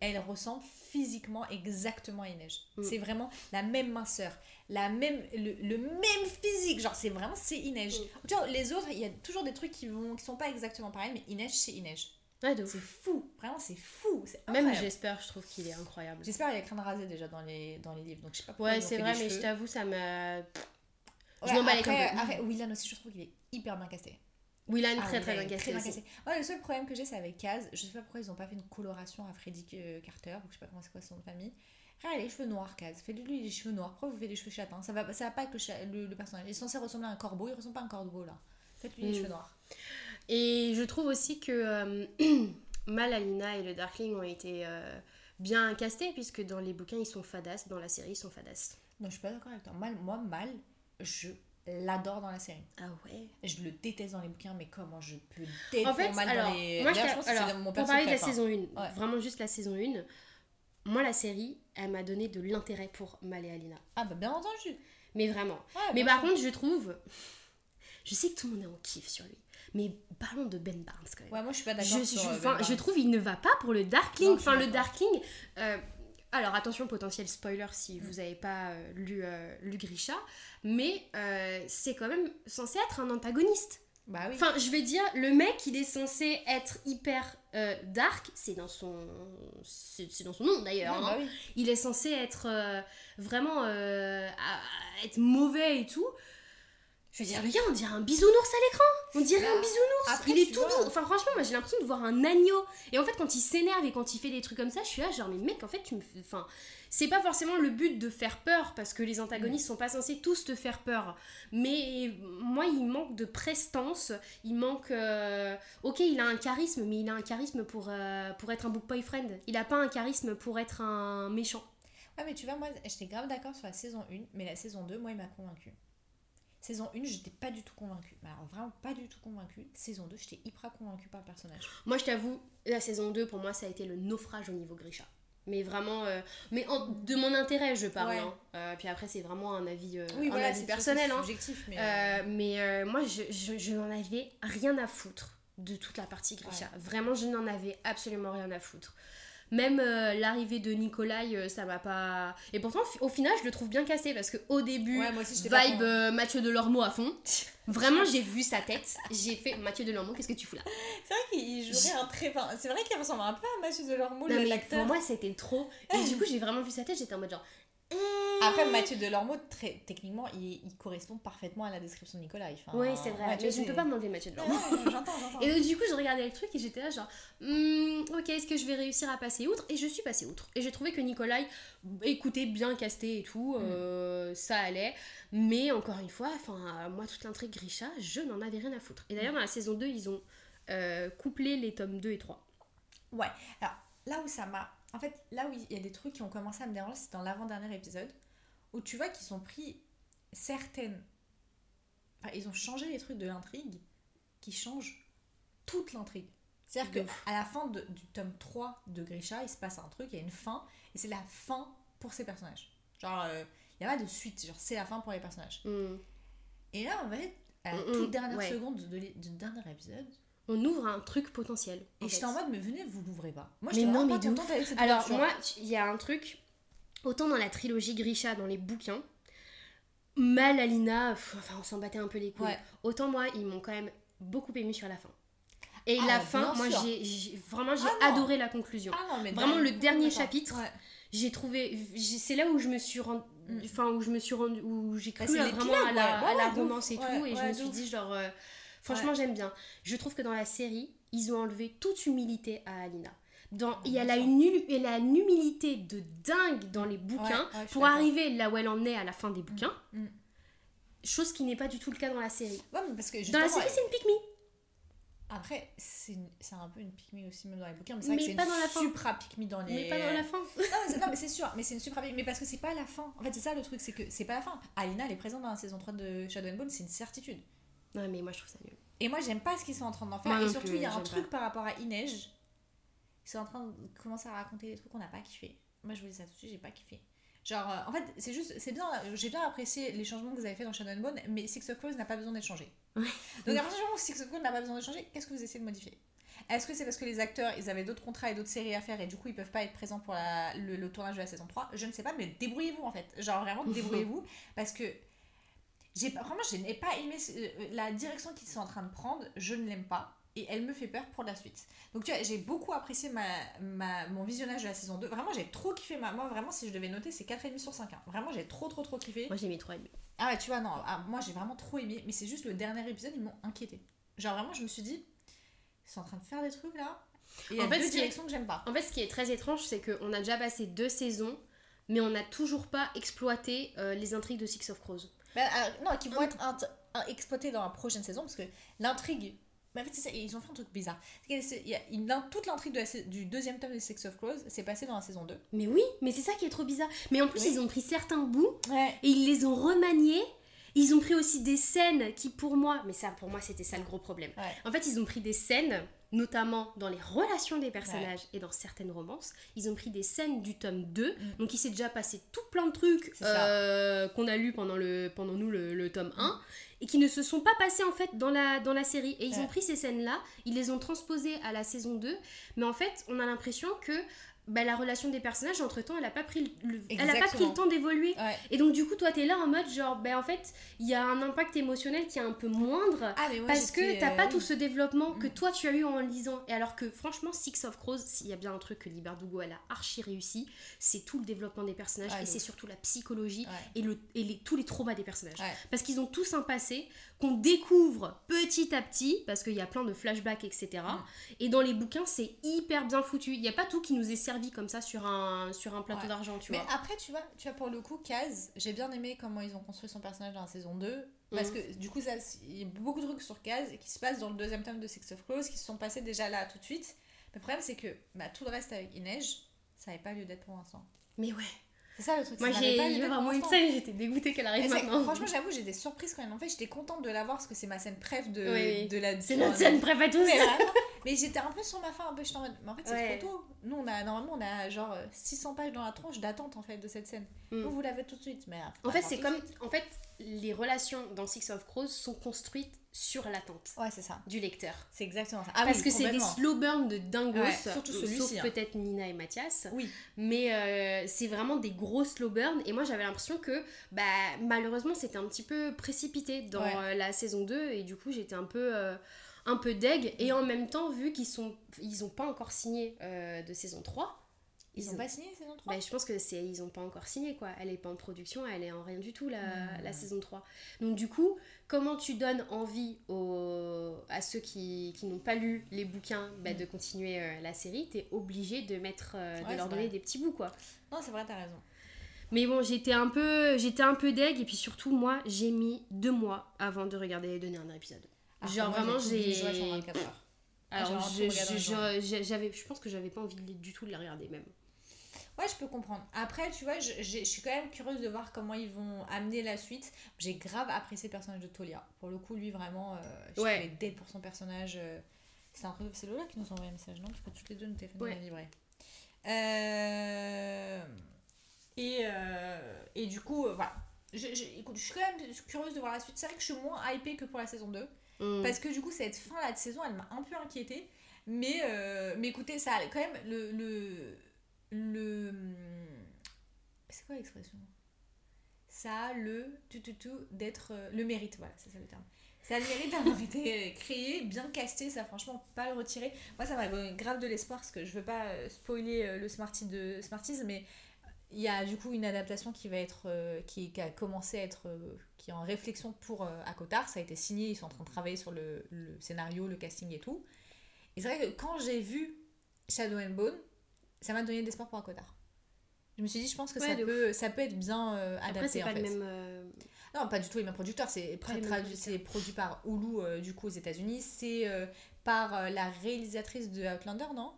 elle ressemble physiquement exactement à Inej. Mm. C'est vraiment la même minceur, la même, le, le même physique. Genre, c'est vraiment, c'est Inej. Mm. Tu vois, les autres, il y a toujours des trucs qui vont, qui sont pas exactement pareils, mais Inej, c'est Inej. Ouais. C'est fou. Vraiment, c'est fou. C'est Même. J'espère, je trouve qu'il est incroyable. J'espère qu'il y a crâne rasé déjà dans les, dans les livres. Donc, je sais pas pourquoi Ouais, c'est vrai, mais je t'avoue, ça m'a. Ouais, je m'en bats les après, Willan aussi, je trouve qu'il est hyper bien casté. Willan, Ah, très très bien il casté. aussi. casté. Ouais, le seul problème que j'ai, c'est avec Kaz. Je sais pas pourquoi ils ont pas fait une coloration à Freddy euh, Carter, ou je sais pas comment c'est quoi son nom de famille. Frère, il a les cheveux noirs, Kaz. Faites-lui les cheveux noirs. Pourquoi vous faites des cheveux châtains? Ça va, ça va pas avec le, le, le personnage. Il est censé ressembler à un corbeau, il ressemble pas à un corbeau là. Faites-lui les Mm. cheveux noirs. Et je trouve aussi que euh, Mal, Alina et le Darkling ont été euh, bien castés, puisque dans les bouquins ils sont fadas, dans la série ils sont fadas. Non, je suis pas d'accord avec toi. Mal, moi, Mal, je l'adore dans la série. Ah ouais? Je le déteste dans les bouquins, mais comment je peux détester En fait, Mal alors, dans les. moi, je t'a- pense que c'est alors, mon pour parler de la saison 1, Ouais. vraiment juste la saison 1, moi la série, elle m'a donné de l'intérêt pour Mal et Alina. Ah, bah bien entendu. Mais vraiment. Ouais, mais par contre, je trouve. Je sais que tout le monde est en kiff sur lui. Mais parlons de Ben Barnes quand même. Ouais, moi je suis pas d'accord. je, sur, je- euh, enfin, Ben je trouve il ne va pas pour le Darkling. Je enfin, le. Darkling. euh, alors attention, potentiel spoiler si vous n'avez pas euh, lu, euh, lu Grisha. Mais c'est quand même censé être un antagoniste. Bah oui. Enfin, je vais dire, le mec, il est censé être hyper euh, dark. C'est dans son. C'est dans son nom d'ailleurs. Hein. bah oui. Il est censé être euh, vraiment. euh, à- à être mauvais et tout. Je veux dire, le gars, on dirait un bisounours à l'écran. On dirait un bisounours. après, il est tout vois. doux. Enfin, franchement, moi, j'ai l'impression de voir un agneau. Et en fait, quand il s'énerve et quand il fait des trucs comme ça, je suis là, genre, mais mec, en fait, tu me. Enfin, c'est pas forcément le but de faire peur, parce que les antagonistes sont pas censés tous te faire peur. Mais moi, il manque de prestance. Il manque. euh, Ok, il a un charisme, mais il a un charisme pour, euh, pour être un book boyfriend. Il a pas un charisme pour être un méchant. Ouais, mais tu vois, moi, j'étais grave d'accord sur la saison 1, mais la saison 2, moi, il m'a convaincue. Saison 1, j'étais pas du tout convaincue. Alors, vraiment pas du tout convaincue. Saison 2, j'étais hyper convaincue par le personnage. Moi, je t'avoue, la saison 2, pour moi, ça a été le naufrage au niveau Grisha. Mais vraiment, euh, mais en- de mon intérêt, je parle. Ouais. hein. Euh, puis après, c'est vraiment un avis, euh, Oui, un voilà, avis personnel. hein. subjectif, mais. Mais euh, moi, je, je, je n'en avais rien à foutre de toute la partie Grisha. Vraiment, je n'en avais absolument rien à foutre. Même euh, l'arrivée de Nikolai, euh, ça m'a pas. Et pourtant, au final, je le trouve bien cassé parce qu'au début, Ouais, moi aussi, vibe euh, Mathieu Delormeau à fond. Vraiment, j'ai vu sa tête. J'ai fait Mathieu Delormeau, qu'est-ce que tu fous là? C'est vrai qu'il jouerait un très. enfin, c'est vrai qu'il ressemble un peu à Mathieu Delormeau, l'acteur. pour moi, c'était trop. Et du coup, j'ai vraiment vu sa tête, j'étais en mode genre. Après, Mathieu Delormeau, très, techniquement, il, il correspond parfaitement à la description de Nicolas. Enfin, Oui, c'est vrai. ouais, mais je ne peux pas m'enlever Mathieu Delormeau. j'entends, j'entends. Et donc, du coup, je regardais le truc et j'étais là, genre, Hmm, ok, est-ce que je vais réussir à passer outre? Et je suis passée outre. Et j'ai trouvé que Nikolai écoutait bien casté et tout, euh, ça allait. Mais encore une fois, enfin, moi, toute l'intrigue Grisha, je n'en avais rien à foutre. Et d'ailleurs, dans la saison 2, ils ont euh, couplé les tomes 2 et 3. Ouais, alors là où ça m'a. En fait, là où il y a des trucs qui ont commencé à me déranger, c'est dans l'avant-dernier épisode, où tu vois qu'ils ont pris certaines. Enfin, ils ont changé les trucs de l'intrigue qui changent toute l'intrigue. C'est-à-dire De qu'à la fin de- du tome 3 de Grisha, il se passe un truc, il y a une fin, et c'est la fin pour ces personnages. Genre, euh, il n'y a pas de suite, genre, c'est la fin pour les personnages. Hmm. Et là, en fait, à la Mm, toute mm, dernière ouais. seconde de, du dernier épisode, On ouvre un truc potentiel. en et j'étais en mode, mais venez, vous l'ouvrez pas. Moi, Mais j'étais non, mais pas de contente avec cette Alors, moi, il y a un truc, autant dans la trilogie Grisha, dans les bouquins, Mal, Alina, pff, enfin, on s'en battait un peu les couilles. Ouais. Autant moi, ils m'ont quand même beaucoup ému sur la fin. Et Ah, la fin, moi, j'ai vraiment, j'ai Ah, adoré la conclusion. Ah non, mais Vraiment, le dernier chapitre, Ouais. J'ai trouvé, c'est là où je me suis rendu, Mm. enfin où je me suis rendu, où j'ai Bah, cru vraiment à la, ouais. à Ouais, la ouais, de ouf. romance et Ouais, tout, et je me suis dit genre, euh, franchement, j'aime bien. Je trouve que dans la série, ils ont enlevé toute humilité à Alina. Dans, il y a bien la, sûr. une, et une humilité de dingue dans les bouquins Ouais, ouais, pour arriver là où elle en est à la fin des bouquins. Mm. Chose qui n'est pas du tout le cas dans la série. Ouais, mais parce que Dans la série, c'est une pique me. Après, c'est un peu une pick me aussi, même dans les bouquins, mais c'est vrai Mais que c'est pas une dans la fin. supra pick me dans les. Mais pas dans la fin. Non, mais c'est- sûr, mais c'est une supra pick mais parce que c'est pas la fin. En fait, c'est ça le truc, c'est que c'est pas la fin. Alina, elle est présente dans la saison 3 de Shadow and Bone, c'est une certitude. Non, mais moi je trouve ça nul. Et moi, j'aime pas ce qu'ils sont en train d'en faire. Moi et surtout, il y a un truc par rapport à Inej. Ils sont en train de commencer à raconter des trucs qu'on n'a pas kiffé. Moi, je vous dis ça tout de suite, j'ai pas kiffé. Genre, euh, en fait, c'est juste, c'est bien, j'ai bien apprécié les changements que vous avez fait dans Shadow and Bone, mais Six of Crows n'a pas besoin d'être changé. Donc, à partir du moment où Six of Crows n'a pas besoin d'être changé, qu'est-ce que vous essayez de modifier? Est-ce que c'est parce que les acteurs, ils avaient d'autres contrats et d'autres séries à faire et du coup, ils peuvent pas être présents pour la- le, le tournage de la saison 3 Je ne sais pas, mais débrouillez-vous en fait. Genre, vraiment, débrouillez-vous parce que j'ai vraiment, je n'ai pas aimé ce- euh, la direction qu'ils sont en train de prendre, je ne l'aime pas. Et elle me fait peur pour la suite. Donc tu vois, j'ai beaucoup apprécié ma, ma- mon visionnage de la saison 2. Vraiment, j'ai trop kiffé. Ma, moi, vraiment, si je devais noter, c'est 4,5 sur 5. hein. Vraiment, j'ai trop, trop, trop kiffé. Moi j'ai mis 3 et demi. Ah ouais, tu vois, non, ah, moi j'ai vraiment trop aimé. Mais c'est juste le dernier épisode, ils m'ont inquiété. Genre vraiment, je me suis dit, ils sont en train de faire des trucs là. Et y a En fait, deux est- directions que j'aime pas. En fait, ce qui est très étrange, c'est qu'on a déjà passé deux saisons, mais on n'a toujours pas exploité euh, les intrigues de Six of Crows. Alors, non, qui vont être int- un- exploités dans la prochaine saison parce que l'intrigue. Mais en fait, c'est ça, ils ont fait un truc bizarre. Il y a une- toute l'intrigue de du deuxième tome de Six of Crows s'est passée dans la saison 2. Mais oui, mais c'est ça qui est trop bizarre. Mais en plus, Oui. ils ont pris certains bouts Ouais. et ils les ont remaniés. Ils ont pris aussi des scènes qui, pour moi, mais ça, pour moi, c'était ça le gros problème. Ouais. En fait, ils ont pris des scènes, notamment dans les relations des personnages et dans certaines romances. Ils ont pris des scènes du tome 2. Mm. Donc, il s'est déjà passé tout plein de trucs euh, qu'on a lu pendant, le, pendant nous le, le tome 1 et qui ne se sont pas passés en fait dans la, dans la série. Et ils Ouais. ont pris ces scènes-là, ils les ont transposées à la saison 2. Mais en fait, on a l'impression que bah, la relation des personnages, entre-temps, elle n'a pas pris le, le- elle a pas pris le temps d'évoluer. Ouais. Et donc du coup, toi, t'es là en mode genre, ben en fait, il y a un impact émotionnel qui est un peu moindre. Ah, parce que t'as euh, pas tout ce développement que Mm. toi tu as eu en lisant. Et alors que franchement, Six of Crows, s'il y a bien un truc que Liberdugo elle a archi réussi, c'est tout le développement des personnages et c'est surtout la psychologie et, le, et les, tous les traumas des personnages. Parce qu'ils ont tous un passé, qu'on découvre petit à petit, parce qu'il y a plein de flashbacks, etc. Mm. Et dans les bouquins, c'est hyper bien foutu. Il n'y a pas tout qui nous est servi comme ça sur un, sur un plateau Ouais. d'argent, tu Mais vois. après, tu vois, tu vois, pour le coup, Kaz, j'ai bien aimé comment ils ont construit son personnage dans la saison 2. Parce Mhm. que du coup, il y a beaucoup de trucs sur Kaz qui se passent dans le deuxième tome de Six of Crows qui se sont passés déjà là tout de suite. Mais le problème, c'est que bah, tout le reste avec Inej, ça n'avait pas lieu d'être pour l'instant. Mais ouais. C'est ça le truc. Moi, j'ai eu vraiment une scène, j'étais dégoûtée qu'elle arrive c'est- maintenant. Franchement, j'avoue, j'étais surprise quand ils l'ont fait. J'étais contente de l'avoir parce que c'est ma scène préf de, Oui, oui. de la. C'est notre scène préf à tous. Mais j'étais un peu sur ma fin, un peu. J'étais en mode. Mais en fait, c'est Ouais. trop tôt. Nous, on a, normalement, on a genre euh, 600 pages dans la tronche d'attente en fait de cette scène. Mm. Vous, vous l'avez tout de suite. Mais En fait, c'est comme. En fait, les relations dans Six of Crows sont construites sur l'attente Ouais, c'est ça. du lecteur. C'est exactement ça. Ah Parce oui, que c'est des slow burns de dingos, Ouais, surtout euh, celui-ci, sauf hein. peut-être Nina et Mathias. Oui. Mais euh, c'est vraiment des gros slow burns. Et moi, j'avais l'impression que bah, malheureusement, c'était un petit peu précipité dans Ouais. euh, la saison 2. Et du coup, j'étais un peu. euh, un peu deg et en même temps vu qu'ils sont ils ont pas encore signé euh, de saison 3 Ils ont pas signé saison 3 bah, je pense que c'est ils ont pas encore signé quoi. Elle est pas en production, elle est en rien du tout la, Hmm. la saison 3. Donc du coup, comment tu donnes envie aux, à ceux qui, qui n'ont pas lu les bouquins bah, Hmm. de continuer euh, la série, t'es obligé de mettre euh, de leur donner vrai. des petits bouts quoi. Non, c'est vrai, t'as raison. Mais bon, j'étais un peu j'étais un peu deg et puis surtout moi, j'ai mis deux mois avant de regarder les derniers épisodes. Alors Genre moi, vraiment j'ai watch en 24 heures. alors je- j'avais je pense que j'avais pas envie de- du tout de les regarder même. Ouais, je peux comprendre. Après, tu vois, je, j'ai- je suis quand même curieuse de voir comment ils vont amener la suite. J'ai grave apprécié le personnage de Tolia. Pour le coup, lui, vraiment, euh, je Ouais. dead pour son personnage. euh, c'est un peu- c'est Lola qui nous a envoyé un message, non? Parce que toutes les deux, nos téléphones Ouais. vibré. Euh, Et, euh, et du coup, euh, voilà. Je, je- écoute, je suis quand même curieuse de voir la suite. C'est vrai que je suis moins hypée que pour la saison 2. Mm. Parce que du coup, cette fin là de saison, elle m'a un peu inquiétée. Mais, euh, mais écoutez, ça quand même le. le, le c'est quoi l'expression? Ça a le tout tout tout d'être. euh, le mérite, voilà, c'est ça le terme. Ça a le mérite d'avoir été créé, bien casté, ça franchement pas le retirer. Moi ça m'a grave de l'espoir parce que je veux pas euh, spoiler euh, le Smarty de Smarties, mais il y a du coup une adaptation qui va être euh, qui, qui a commencé à être euh, qui est en réflexion pour euh, Akotar. Ça a été signé ils sont en train de travailler sur le, le scénario le casting et tout. Et c'est vrai que quand j'ai vu Shadow and Bone ça m'a donné de l'espoir pour Akotar. Je me suis dit je pense que Ouais, ça peut ça peut être bien euh, adapté Après c'est en pas fait. le même non pas du tout les mêmes producteurs. C'est c'est produit par Hulu du coup aux États-Unis. C'est par la réalisatrice de Outlander non?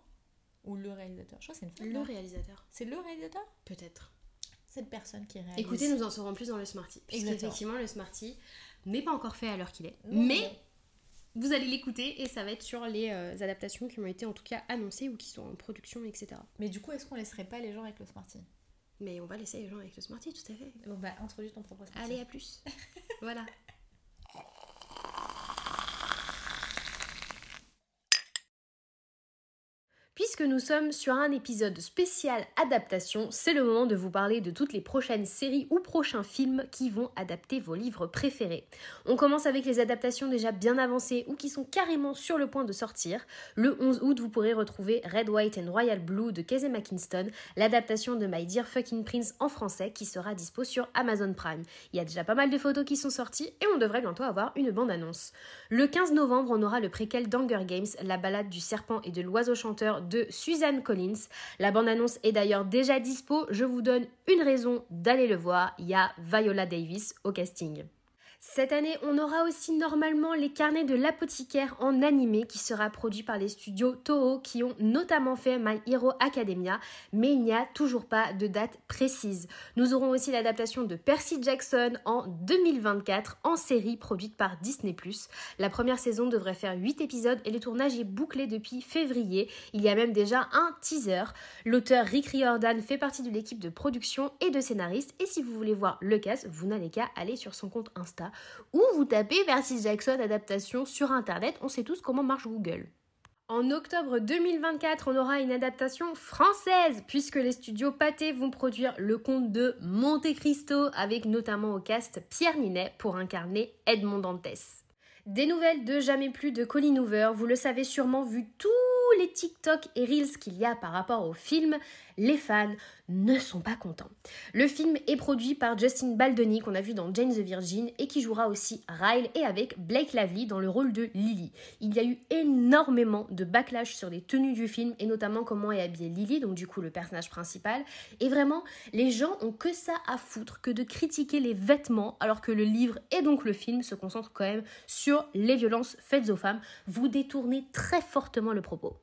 Ou le réalisateur je crois que c'est une femme le réalisateur c'est le réalisateur peut-être. cette personne qui réalise Écoutez, nous en saurons plus dans le Smarty. Puisqu'effectivement, le Smarty n'est pas encore fait à l'heure qu'il est. Non, mais non. vous allez l'écouter et ça va être sur les euh, adaptations qui ont été en tout cas annoncées ou qui sont en production, etc. Mais du coup, est-ce qu'on laisserait pas les gens avec le Smarty Mais on va laisser les gens avec le Smarty, tout à fait. Bon, bah, introduis ton propre Smarty. Allez, à plus. voilà. Nous sommes sur un épisode spécial adaptation, c'est le moment de vous parler de toutes les prochaines séries ou prochains films qui vont adapter vos livres préférés. On commence avec les adaptations déjà bien avancées ou qui sont carrément sur le point de sortir. Le 11 août, vous pourrez retrouver Red, White and Royal Blue de Casey McKinston, l'adaptation de My Dear Fucking Prince en français qui sera dispo sur Amazon Prime. Il y a déjà pas mal de photos qui sont sorties et on devrait bientôt avoir une bande-annonce. Le 15 novembre, on aura le préquel d'Hunger Games, la balade du serpent et de l'oiseau chanteur de Suzanne Collins. La bande-annonce est d'ailleurs déjà dispo, je vous donne une raison d'aller le voir, il y a Viola Davis au casting. Cette année, on aura aussi normalement les carnets de l'apothicaire en animé qui sera produit par les studios Toho qui ont notamment fait My Hero Academia, mais il n'y a toujours pas de date précise. Nous aurons aussi l'adaptation de Percy Jackson en 2024 en série produite par Disney+. La première saison devrait faire 8 épisodes et le tournage est bouclé depuis février. Il y a même déjà un teaser. L'auteur Rick Riordan fait partie de l'équipe de production et de scénaristes et si vous voulez voir le cast, vous n'allez qu'à aller sur son compte Insta ou vous tapez Percy Jackson adaptation sur internet, on sait tous comment marche Google. En octobre 2024, on aura une adaptation française, puisque les studios Pathé vont produire le conte de Monte Cristo, avec notamment au cast Pierre Ninet pour incarner Edmond Dantès. Des nouvelles de Jamais plus de Colin Hoover, vous le savez sûrement vu tous les TikTok et Reels qu'il y a par rapport au film, les fans ne sont pas contents. Le film est produit par Justin Baldoni qu'on a vu dans Jane the Virgin et qui jouera aussi Ryle et avec Blake Lively dans le rôle de Lily. Il y a eu énormément de backlash sur les tenues du film et notamment comment est habillée Lily, donc du coup le personnage principal. Et vraiment, les gens ont que ça à foutre que de critiquer les vêtements alors que le livre et donc le film se concentrent quand même sur les violences faites aux femmes. Vous détournez très fortement le propos.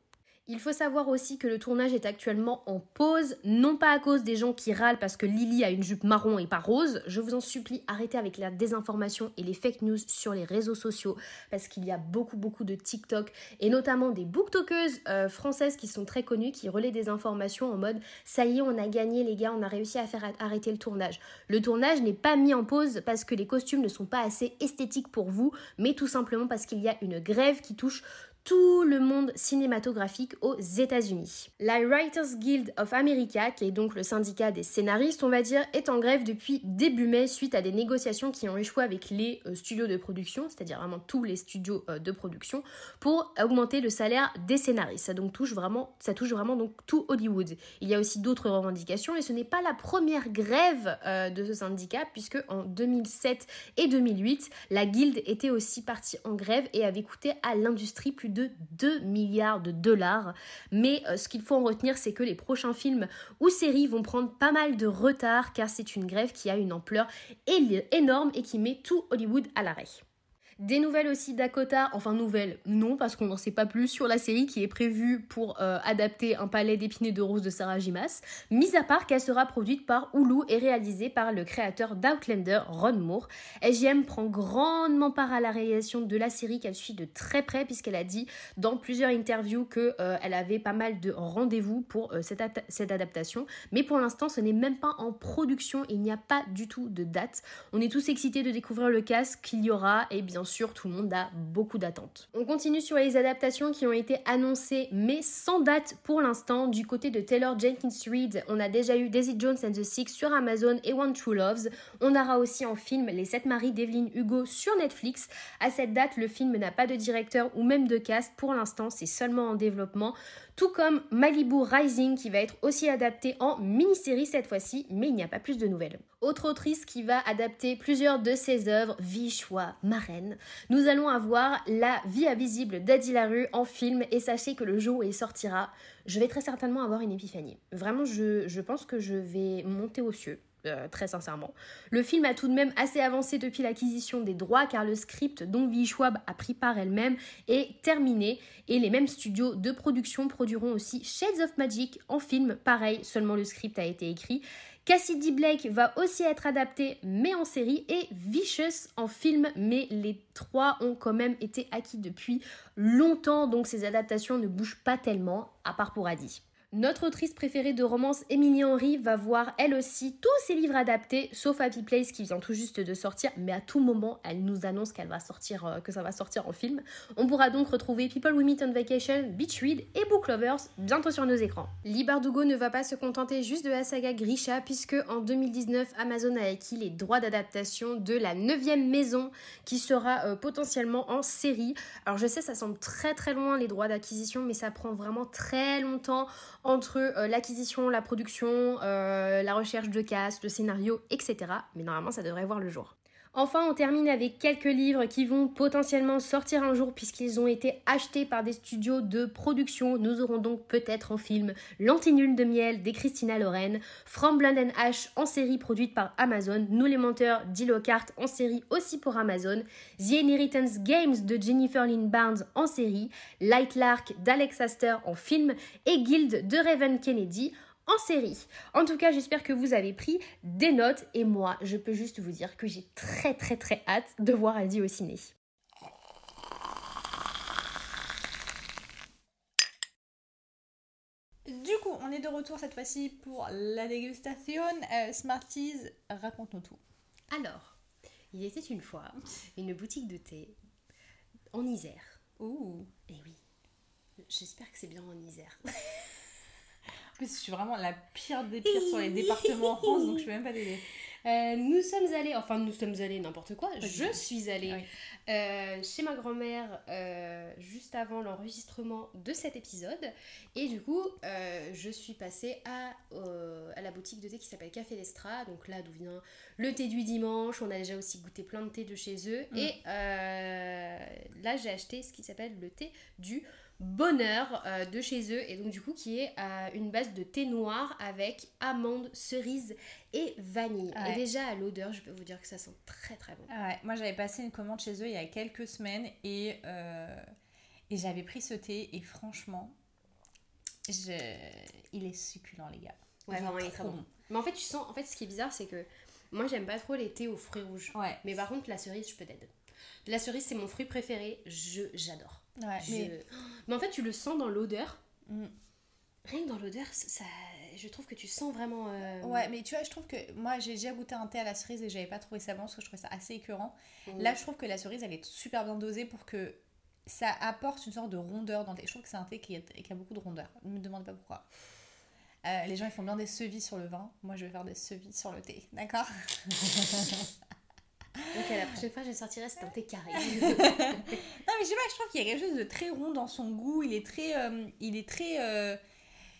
Il faut savoir aussi que le tournage est actuellement en pause, non pas à cause des gens qui râlent parce que Lily a une jupe marron et pas rose. Je vous en supplie, arrêtez avec la désinformation et les fake news sur les réseaux sociaux parce qu'il y a beaucoup beaucoup de TikTok et notamment des booktokeuses euh, françaises qui sont très connues qui relaient des informations en mode ça y est, on a gagné les gars, on a réussi à faire arrêter le tournage. Le tournage n'est pas mis en pause parce que les costumes ne sont pas assez esthétiques pour vous, mais tout simplement parce qu'il y a une grève qui touche tout le monde cinématographique aux États-Unis. La Writers Guild of America, qui est donc le syndicat des scénaristes, on va dire, est en grève depuis début mai suite à des négociations qui ont échoué avec les euh, studios de production, c'est-à-dire vraiment tous les studios euh, de production, pour augmenter le salaire des scénaristes. Ça donc touche vraiment, ça touche vraiment donc tout Hollywood. Il y a aussi d'autres revendications et ce n'est pas la première grève euh, de ce syndicat puisque en 2007 et 2008, la guilde était aussi partie en grève et avait coûté à l'industrie plus de de 2 milliards de dollars. Mais euh, ce qu'il faut en retenir, c'est que les prochains films ou séries vont prendre pas mal de retard car c'est une grève qui a une ampleur énorme et qui met tout Hollywood à l'arrêt. Des nouvelles aussi Dakota, enfin nouvelles, non, parce qu'on n'en sait pas plus sur la série qui est prévue pour euh, adapter un palais d'épinay de rose de Sarah Jimas, mis à part qu'elle sera produite par Hulu et réalisée par le créateur d'Outlander, Ron Moore. SGM prend grandement part à la réalisation de la série qu'elle suit de très près, puisqu'elle a dit dans plusieurs interviews qu'elle euh, avait pas mal de rendez-vous pour euh, cette, adaptation. Mais pour l'instant, ce n'est même pas en production, il n'y a pas du tout de date. On est tous excités de découvrir le casque qu'il y aura, et bien sûr, tout le monde a beaucoup d'attentes. On continue sur les adaptations qui ont été annoncées, mais sans date pour l'instant. Du côté de Taylor Jenkins Reid, on a déjà eu Daisy Jones and the Six sur Amazon et One True Loves. On aura aussi en film Les Sept Maris d'Evelyn Hugo sur Netflix. À cette date, le film n'a pas de directeur ou même de cast. Pour l'instant, c'est seulement en développement tout comme Malibu Rising qui va être aussi adapté en mini-série cette fois-ci, mais il n'y a pas plus de nouvelles. Autre autrice qui va adapter plusieurs de ses œuvres, Vichois Marraine. Nous allons avoir La vie invisible d'Adi Larue en film et sachez que le jour où il sortira, je vais très certainement avoir une épiphanie. Vraiment, je pense que je vais monter aux cieux. Euh, très sincèrement. Le film a tout de même assez avancé depuis l'acquisition des droits car le script dont V. Schwab a pris par elle-même est terminé et les mêmes studios de production produiront aussi Shades of Magic en film, pareil, seulement le script a été écrit. Cassidy Blake va aussi être adapté mais en série et Vicious en film mais les trois ont quand même été acquis depuis longtemps donc ces adaptations ne bougent pas tellement à part pour Adi. Notre autrice préférée de romance, Emily Henry, va voir elle aussi tous ses livres adaptés, sauf Happy Place qui vient tout juste de sortir, mais à tout moment, elle nous annonce qu'elle va sortir, euh, que ça va sortir en film. On pourra donc retrouver People We Meet on Vacation, Beach Read et Book Lovers bientôt sur nos écrans. Lee Bardugo ne va pas se contenter juste de la saga Grisha, puisque en 2019, Amazon a acquis les droits d'adaptation de la 9 maison qui sera euh, potentiellement en série. Alors je sais, ça semble très très loin les droits d'acquisition, mais ça prend vraiment très longtemps entre euh, l'acquisition, la production, euh, la recherche de cast, de scénario, etc. Mais normalement, ça devrait voir le jour. Enfin, on termine avec quelques livres qui vont potentiellement sortir un jour puisqu'ils ont été achetés par des studios de production. Nous aurons donc peut-être en film L'Antinule de miel des Christina Loren, From Blood and Ash en série produite par Amazon, Nous les menteurs d'Ilocart en série aussi pour Amazon, The Inheritance Games de Jennifer Lynn Barnes en série, Light Lark d'Alex Astor en film et Guild de Raven Kennedy en série. En tout cas, j'espère que vous avez pris des notes et moi, je peux juste vous dire que j'ai très très très hâte de voir Adi au ciné. Du coup, on est de retour cette fois-ci pour la dégustation. Euh, Smarties, raconte-nous tout. Alors, il était une fois une boutique de thé en Isère. Ouh. Et oui, j'espère que c'est bien en Isère. Plus, je suis vraiment la pire des pires sur les départements en France, donc je peux même pas t'aider. Euh, nous sommes allés, enfin nous sommes allés n'importe quoi, je suis allée Oui. euh, chez ma grand-mère euh, juste avant l'enregistrement de cet épisode. Et du coup, je suis passée à, à la boutique de thé qui s'appelle Café Lestra, donc là d'où vient le thé du dimanche. On a déjà aussi goûté plein de thé de chez eux. Mm. Et là, j'ai acheté ce qui s'appelle le thé du bonheur euh, de chez eux. Et donc, du coup, qui est euh, une base de thé noir avec amandes, cerises et vanille. Ouais. Et déjà, à l'odeur, je peux vous dire que ça sent très très bon. Ouais, moi j'avais passé une commande chez eux il y a quelques semaines et, euh, et j'avais pris ce thé et franchement, je... il est succulent les gars. Ouais, vraiment, il est très bon. Mais en fait, tu sens, en fait, ce qui est bizarre, c'est que moi, j'aime pas trop les thés aux fruits rouges. Ouais, Mais par contre, la cerise, je peux t'aider. La cerise, c'est mon fruit préféré. Je j'adore. Ouais Je- mais... mais en fait, tu le sens dans l'odeur. Mm. Rien que dans l'odeur, ça, je trouve que tu sens vraiment. euh, Ouais, mais tu vois, je trouve que moi j'ai déjà goûté un thé à la cerise et j'avais pas trouvé ça bon parce que je trouvais ça assez écœurant. mm. Là, je trouve que la cerise elle est super bien dosée pour que ça apporte une sorte de rondeur dans le thé. Je trouve que c'est un thé qui, est- qui a beaucoup de rondeur. Ne me demandez pas pourquoi. Euh, les gens ils font bien des sevis sur le vin. Moi je vais faire des sevis sur le thé. D'accord? Ok, la prochaine fois, je sortirai, c'est un thé carré. Non, mais je sais pas, je trouve qu'il y a quelque chose de très rond dans son goût. Il est très. euh, il est très. euh,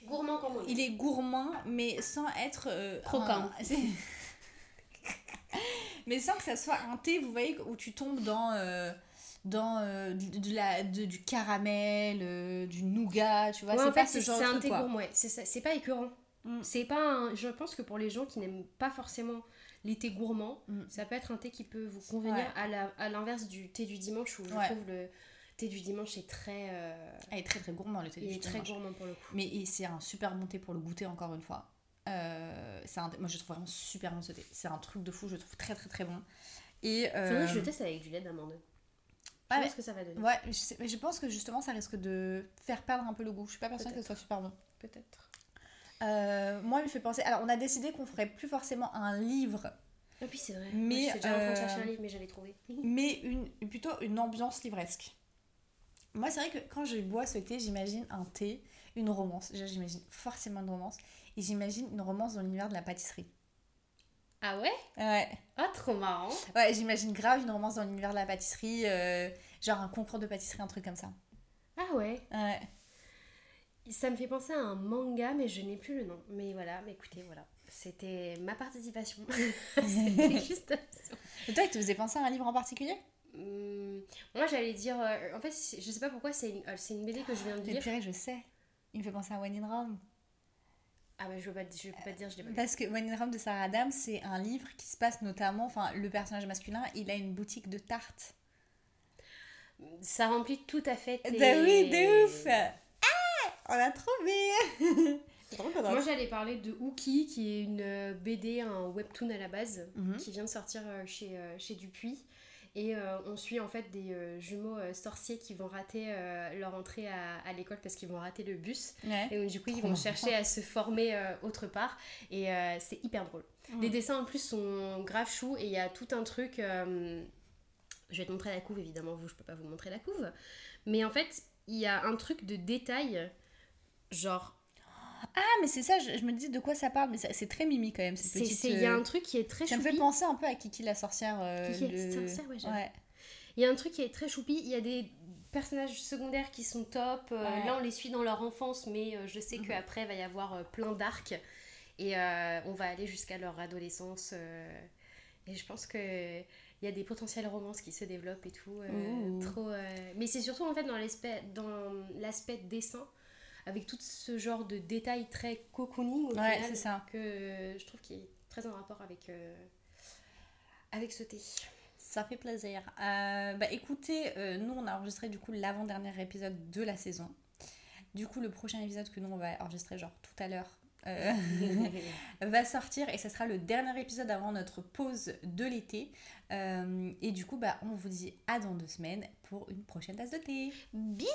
Gourmand comme on dit. il est gourmand, mais sans être. euh, Croquant. un- c'est- mais sans que ça soit un thé, vous voyez, où tu tombes dans. dans euh, de, la, de- du caramel, euh, du nougat, tu vois. Ouais, c'est pas fait, ce c'est genre c'est de un truc, thé quoi. gourmand. ouais. C'est c'est pas écœurant. Mm. C'est pas un- Je pense que pour les gens qui n'aiment pas forcément les thés gourmands, Mm. ça peut être un thé qui peut vous convenir Ouais. à la- à l'inverse du thé du dimanche où je Ouais. trouve le thé du dimanche est très. euh, Elle est très très gourmand le thé il du est très dimanche. gourmand pour le coup. Mais c'est un super bon thé pour le goûter encore une fois. Euh, c'est un- moi je trouve vraiment super bon ce thé. C'est un truc de fou, je le trouve très très très bon. Et euh, je teste avec du lait d'amande. Je Ouais, mais- ce que ça va donner. Ouais, mais je, sais- mais je pense que justement ça risque de faire perdre un peu le goût. Je suis pas persuadée que ce soit super bon. Peut-être. Euh, moi, il me fait penser. Alors, on a décidé qu'on ferait plus forcément un livre, Ah oui, c'est vrai. Mais, j'étais déjà en train de chercher euh, un livre, mais j'avais trouvé. mais une, plutôt une ambiance livresque. Moi, c'est vrai que quand je bois ce thé, j'imagine un thé, une romance. Déjà, j'imagine forcément une romance. Et j'imagine une romance dans l'univers de la pâtisserie. Ah ouais? Ouais. Ah, trop marrant. Ouais, j'imagine grave une romance dans l'univers de la pâtisserie. euh, genre un concours de pâtisserie, un truc comme ça. Ah ouais? Ouais. Ça me fait penser à un manga, mais je n'ai plus le nom. Mais voilà, mais écoutez, voilà. C'était ma participation. C'était juste. Et toi, il te faisait penser à un livre en particulier Hum, moi, j'allais dire. euh, en fait, je sais pas pourquoi, c'est une, euh, une BD que je viens de lire. purée, je sais. Il me fait penser à When in Rome. Ah, bah, je peux pas, je peux pas te dire, je l'ai pas. Parce que When in Rome de Sarah Adams, c'est un livre qui se passe notamment, enfin, le personnage masculin, il a une boutique de tartes. Ça remplit tout à fait. tes- Bah oui, de ouf On a trouvé Moi, j'allais parler de Ookie, qui est une euh, BD, un webtoon à la base, Mhm. qui vient de sortir euh, chez, euh, chez Dupuis. Et euh, on suit en fait des euh, jumeaux euh, sorciers qui vont rater euh, leur entrée à, à l'école parce qu'ils vont rater le bus. Ouais. Et donc, du coup, ils vont chercher à se former euh, autre part. Et euh, c'est hyper drôle. Mm. Les dessins en plus sont grave choux et il y a tout un truc. euh, je vais te montrer la couve, évidemment, vous, je peux pas vous montrer la couve. Mais en fait, il y a un truc de détail, genre Ah, mais c'est ça, je, je me dis de quoi ça parle, mais c'est très mimi quand même, cette C'est- Il y a euh, un truc qui est très Ça me choupi. fait penser un peu à Kiki la sorcière. euh, Kiki la sorcière, ouais. Il y a un truc qui est très choupi. Il y a des personnages secondaires qui sont top. Euh, Ouais. Là, on les suit dans leur enfance, mais je sais Mhm. qu'après, il va y avoir plein d'arcs. Et euh, on va aller jusqu'à leur adolescence. et je pense que il y a des potentiels romances qui se développent et tout. euh, trop, euh, Mais c'est surtout en fait dans l'aspect dans l'aspect dessin, avec tout ce genre de détails très cocooning au Ouais, final, c'est ça. que je trouve qu'il est très en rapport avec, euh, avec ce thé. Ça fait plaisir. Euh, bah écoutez, euh, nous on a enregistré du coup l'avant-dernier épisode de la saison. Du coup, le prochain épisode que nous on va enregistrer genre tout à l'heure euh, va sortir et ce sera le dernier épisode avant notre pause de l'été. Euh, et du coup, bah on vous dit à dans deux semaines pour une prochaine tasse de thé. Bisous